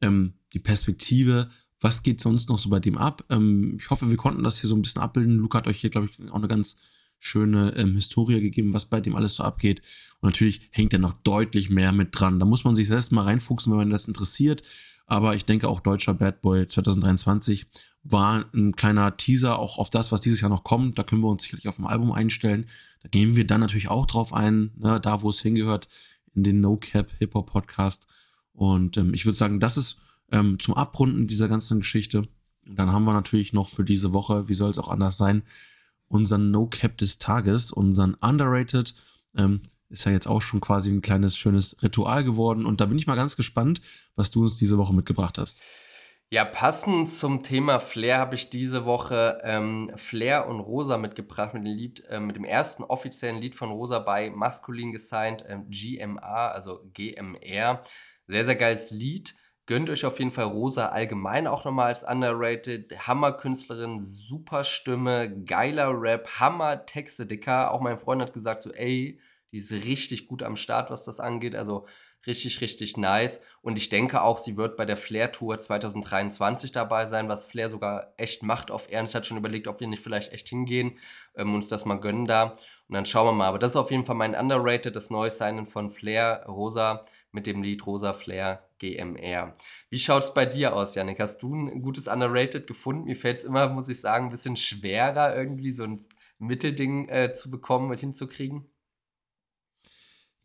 ähm, die Perspektive, was geht sonst noch so bei dem ab? Ähm, ich hoffe, wir konnten das hier so ein bisschen abbilden. Luca hat euch hier, glaube ich, auch eine ganz schöne ähm, Historie gegeben, was bei dem alles so abgeht. Und natürlich hängt er noch deutlich mehr mit dran. Da muss man sich selbst mal reinfuchsen, wenn man das interessiert. Aber ich denke auch deutscher Bad Boy 2023 war ein kleiner Teaser auch auf das, was dieses Jahr noch kommt. Da können wir uns sicherlich auf dem Album einstellen. Da gehen wir dann natürlich auch drauf ein, ne, da wo es hingehört, in den No Cap Hip Hop Podcast. Und ähm, ich würde sagen, das ist ähm, zum Abrunden dieser ganzen Geschichte. Und dann haben wir natürlich noch für diese Woche, wie soll es auch anders sein, unseren No Cap des Tages, unseren Underrated. Ähm, ist ja jetzt auch schon quasi ein kleines schönes Ritual geworden. Und da bin ich mal ganz gespannt, was du uns diese Woche mitgebracht hast. Ja, passend zum Thema Flair habe ich diese Woche ähm, Flair und Rosa mitgebracht mit dem Lied, äh, mit dem ersten offiziellen Lied von Rosa bei Maskulin gesigned, ähm, GMA, also GMR. Sehr, sehr geiles Lied. Gönnt euch auf jeden Fall Rosa allgemein auch nochmal als underrated. Hammer-Künstlerin, super Stimme, geiler Rap, Hammer-Texte, dicker. Auch mein Freund hat gesagt so, ey, die ist richtig gut am Start, was das angeht. Also richtig, richtig nice. Und ich denke auch, sie wird bei der Flair Tour 2023 dabei sein, was Flair sogar echt macht auf Ernst. Hat schon überlegt, ob wir nicht vielleicht echt hingehen, ähm, uns das mal gönnen da. Und dann schauen wir mal. Aber das ist auf jeden Fall mein Underrated, das neue Signen von Flair Rosa mit dem Lied Rosa Flair GMR. Wie schaut es bei dir aus, Janik? Hast du ein gutes Underrated gefunden? Mir fällt es immer, muss ich sagen, ein bisschen schwerer, irgendwie so ein Mittelding äh, zu bekommen und hinzukriegen?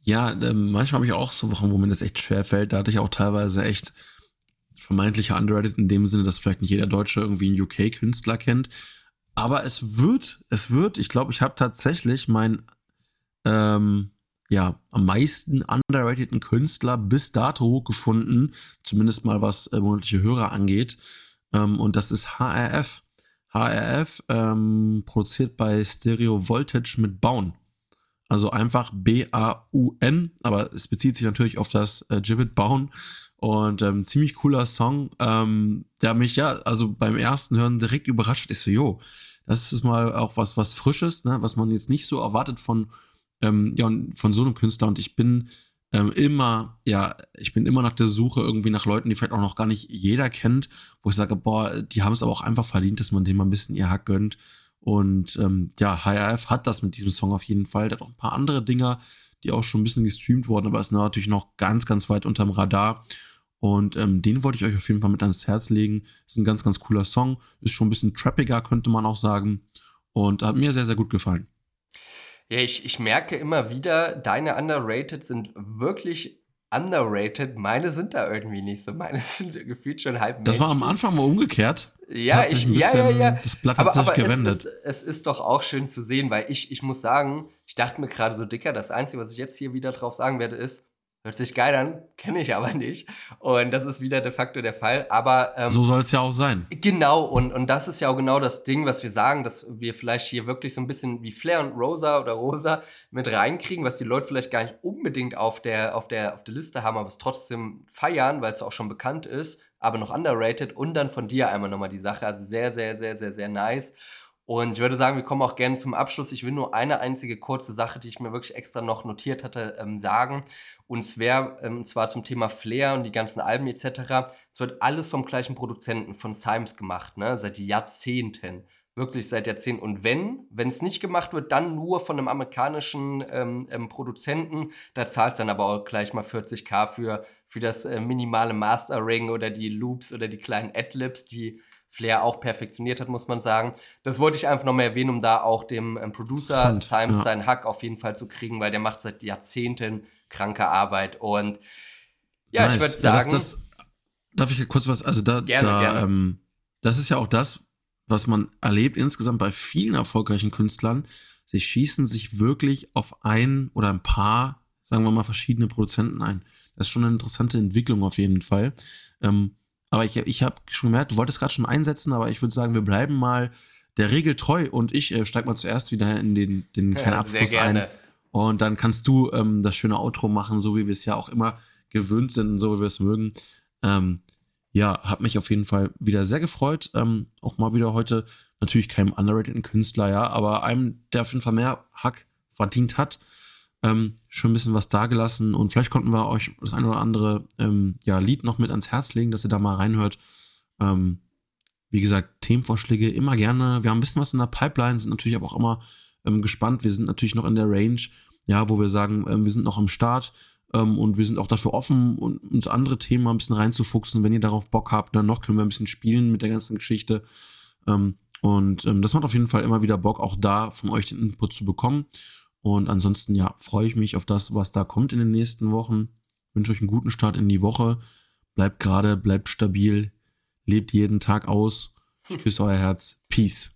Ja, äh, manchmal habe ich auch so Wochen, wo mir das echt schwer fällt. Da hatte ich auch teilweise echt vermeintliche Underrated in dem Sinne, dass vielleicht nicht jeder Deutsche irgendwie einen UK-Künstler kennt. Aber es wird, es wird, ich glaube, ich habe tatsächlich mein, ähm, ja, am meisten underrateden Künstler bis dato gefunden, zumindest mal was äh, monatliche Hörer angeht. Ähm, und das ist HRF. HRF ähm, produziert bei Stereo Voltage mit Bauen. Also einfach B-A-U-N, aber es bezieht sich natürlich auf das äh, Gibbet Bauen. Und ähm, ziemlich cooler Song, ähm, der mich ja, also beim ersten Hören direkt überrascht. Ich so, jo, das ist mal auch was, was Frisches, ne, was man jetzt nicht so erwartet von, ähm, ja, von so einem Künstler. Und ich bin ähm, immer, ja, ich bin immer nach der Suche irgendwie nach Leuten, die vielleicht auch noch gar nicht jeder kennt, wo ich sage, boah, die haben es aber auch einfach verdient, dass man dem mal ein bisschen ihr Hack gönnt. Und ähm, ja, HRF hat das mit diesem Song auf jeden Fall. Der hat auch ein paar andere Dinger, die auch schon ein bisschen gestreamt wurden, aber ist natürlich noch ganz, ganz weit unterm Radar. Und ähm, den wollte ich euch auf jeden Fall mit ans Herz legen. Ist ein ganz, ganz cooler Song. Ist schon ein bisschen trappiger, könnte man auch sagen. Und hat mir sehr, sehr gut gefallen. Ja, ich, ich merke immer wieder, deine Underrated sind wirklich underrated. Meine sind da irgendwie nicht so. Meine [LAUGHS] sind gefühlt schon halb Das war am Anfang mal umgekehrt. Ja, ich, ja, ja, ja. Das Blatt hat aber, sich aber gewendet. Es ist, es ist doch auch schön zu sehen, weil ich, ich muss sagen, ich dachte mir gerade so dicker, das Einzige, was ich jetzt hier wieder drauf sagen werde, ist, Hört sich geil an, kenne ich aber nicht. Und das ist wieder de facto der Fall. Aber ähm, so soll es ja auch sein. Genau, und, und das ist ja auch genau das Ding, was wir sagen, dass wir vielleicht hier wirklich so ein bisschen wie Flair und Rosa oder Rosa mit reinkriegen, was die Leute vielleicht gar nicht unbedingt auf der, auf der, auf der Liste haben, aber es trotzdem feiern, weil es auch schon bekannt ist, aber noch underrated. Und dann von dir einmal nochmal die Sache. Also sehr, sehr, sehr, sehr, sehr nice. Und ich würde sagen, wir kommen auch gerne zum Abschluss. Ich will nur eine einzige kurze Sache, die ich mir wirklich extra noch notiert hatte, ähm, sagen. Und zwar, ähm, zwar zum Thema Flair und die ganzen Alben etc. Es wird alles vom gleichen Produzenten, von Symes gemacht, ne? seit Jahrzehnten. Wirklich seit Jahrzehnten. Und wenn, wenn es nicht gemacht wird, dann nur von einem amerikanischen ähm, ähm, Produzenten. Da zahlt es dann aber auch gleich mal 40k für, für das äh, minimale Mastering oder die Loops oder die kleinen Adlibs, die Flair auch perfektioniert hat, muss man sagen. Das wollte ich einfach noch mal erwähnen, um da auch dem ähm, Producer Symes ja. seinen Hack auf jeden Fall zu kriegen, weil der macht seit Jahrzehnten kranke Arbeit. Und ja, nice. ich würde sagen. Ja, das, das, darf ich kurz was? Also da, gerne, da gerne. Ähm, das ist ja auch das, was man erlebt insgesamt bei vielen erfolgreichen Künstlern. Sie schießen sich wirklich auf ein oder ein paar, sagen wir mal, verschiedene Produzenten ein. Das ist schon eine interessante Entwicklung auf jeden Fall. Ähm, aber ich, ich habe schon gemerkt, du wolltest gerade schon einsetzen, aber ich würde sagen, wir bleiben mal der Regel treu und ich äh, steig mal zuerst wieder in den, den kleinen ja, Abschluss ein. Und dann kannst du ähm, das schöne Outro machen, so wie wir es ja auch immer gewöhnt sind, so wie wir es mögen. Ähm, ja, hat mich auf jeden Fall wieder sehr gefreut. Ähm, auch mal wieder heute natürlich keinem underrateden Künstler, ja, aber einem, der auf jeden Fall mehr Hack verdient hat ähm, schon ein bisschen was dagelassen und vielleicht konnten wir euch das eine oder andere ähm, ja, Lied noch mit ans Herz legen, dass ihr da mal reinhört. Ähm, wie gesagt, Themenvorschläge immer gerne. Wir haben ein bisschen was in der Pipeline, sind natürlich aber auch immer ähm, gespannt. Wir sind natürlich noch in der Range, ja, wo wir sagen, ähm, wir sind noch am Start ähm, und wir sind auch dafür offen, uns andere Themen mal ein bisschen reinzufuchsen. Wenn ihr darauf Bock habt, dann noch können wir ein bisschen spielen mit der ganzen Geschichte. und das macht auf jeden Fall immer wieder Bock, auch da von euch den Input zu bekommen. Und ansonsten, ja, freue ich mich auf das, was da kommt in den nächsten Wochen. Wünsche euch einen guten Start in die Woche. Bleibt gerade, bleibt stabil, lebt jeden Tag aus. Ich [LAUGHS] küsse euer Herz. Peace.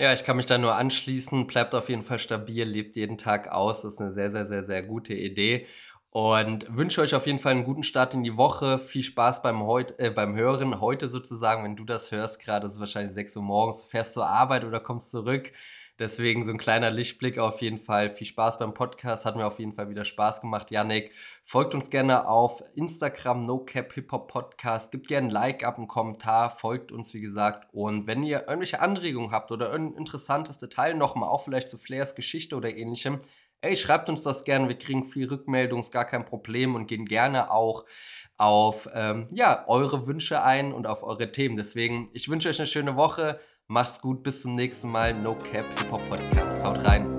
Ja, ich kann mich da nur anschließen. Bleibt auf jeden Fall stabil, lebt jeden Tag aus. Das ist eine sehr, sehr, sehr, sehr gute Idee. Und wünsche euch auf jeden Fall einen guten Start in die Woche. Viel Spaß beim, heut, äh, beim Hören. Heute sozusagen, wenn du das hörst, gerade ist es wahrscheinlich 6 Uhr morgens, fährst zur Arbeit oder kommst zurück. Deswegen so ein kleiner Lichtblick auf jeden Fall. Viel Spaß beim Podcast. Hat mir auf jeden Fall wieder Spaß gemacht, Yannick. Folgt uns gerne auf Instagram, NoCap Hip Hop Podcast. Gebt gerne ein Like ab, einen Kommentar. Folgt uns, wie gesagt. Und wenn ihr irgendwelche Anregungen habt oder ein interessantes Detail nochmal, auch vielleicht zu Flairs Geschichte oder ähnlichem, ey, schreibt uns das gerne. Wir kriegen viel Rückmeldung, ist gar kein Problem und gehen gerne auch auf ähm, ja, eure Wünsche ein und auf eure Themen. Deswegen, ich wünsche euch eine schöne Woche. Macht's gut, bis zum nächsten Mal. No Cap Hip Hop Podcast. Haut rein.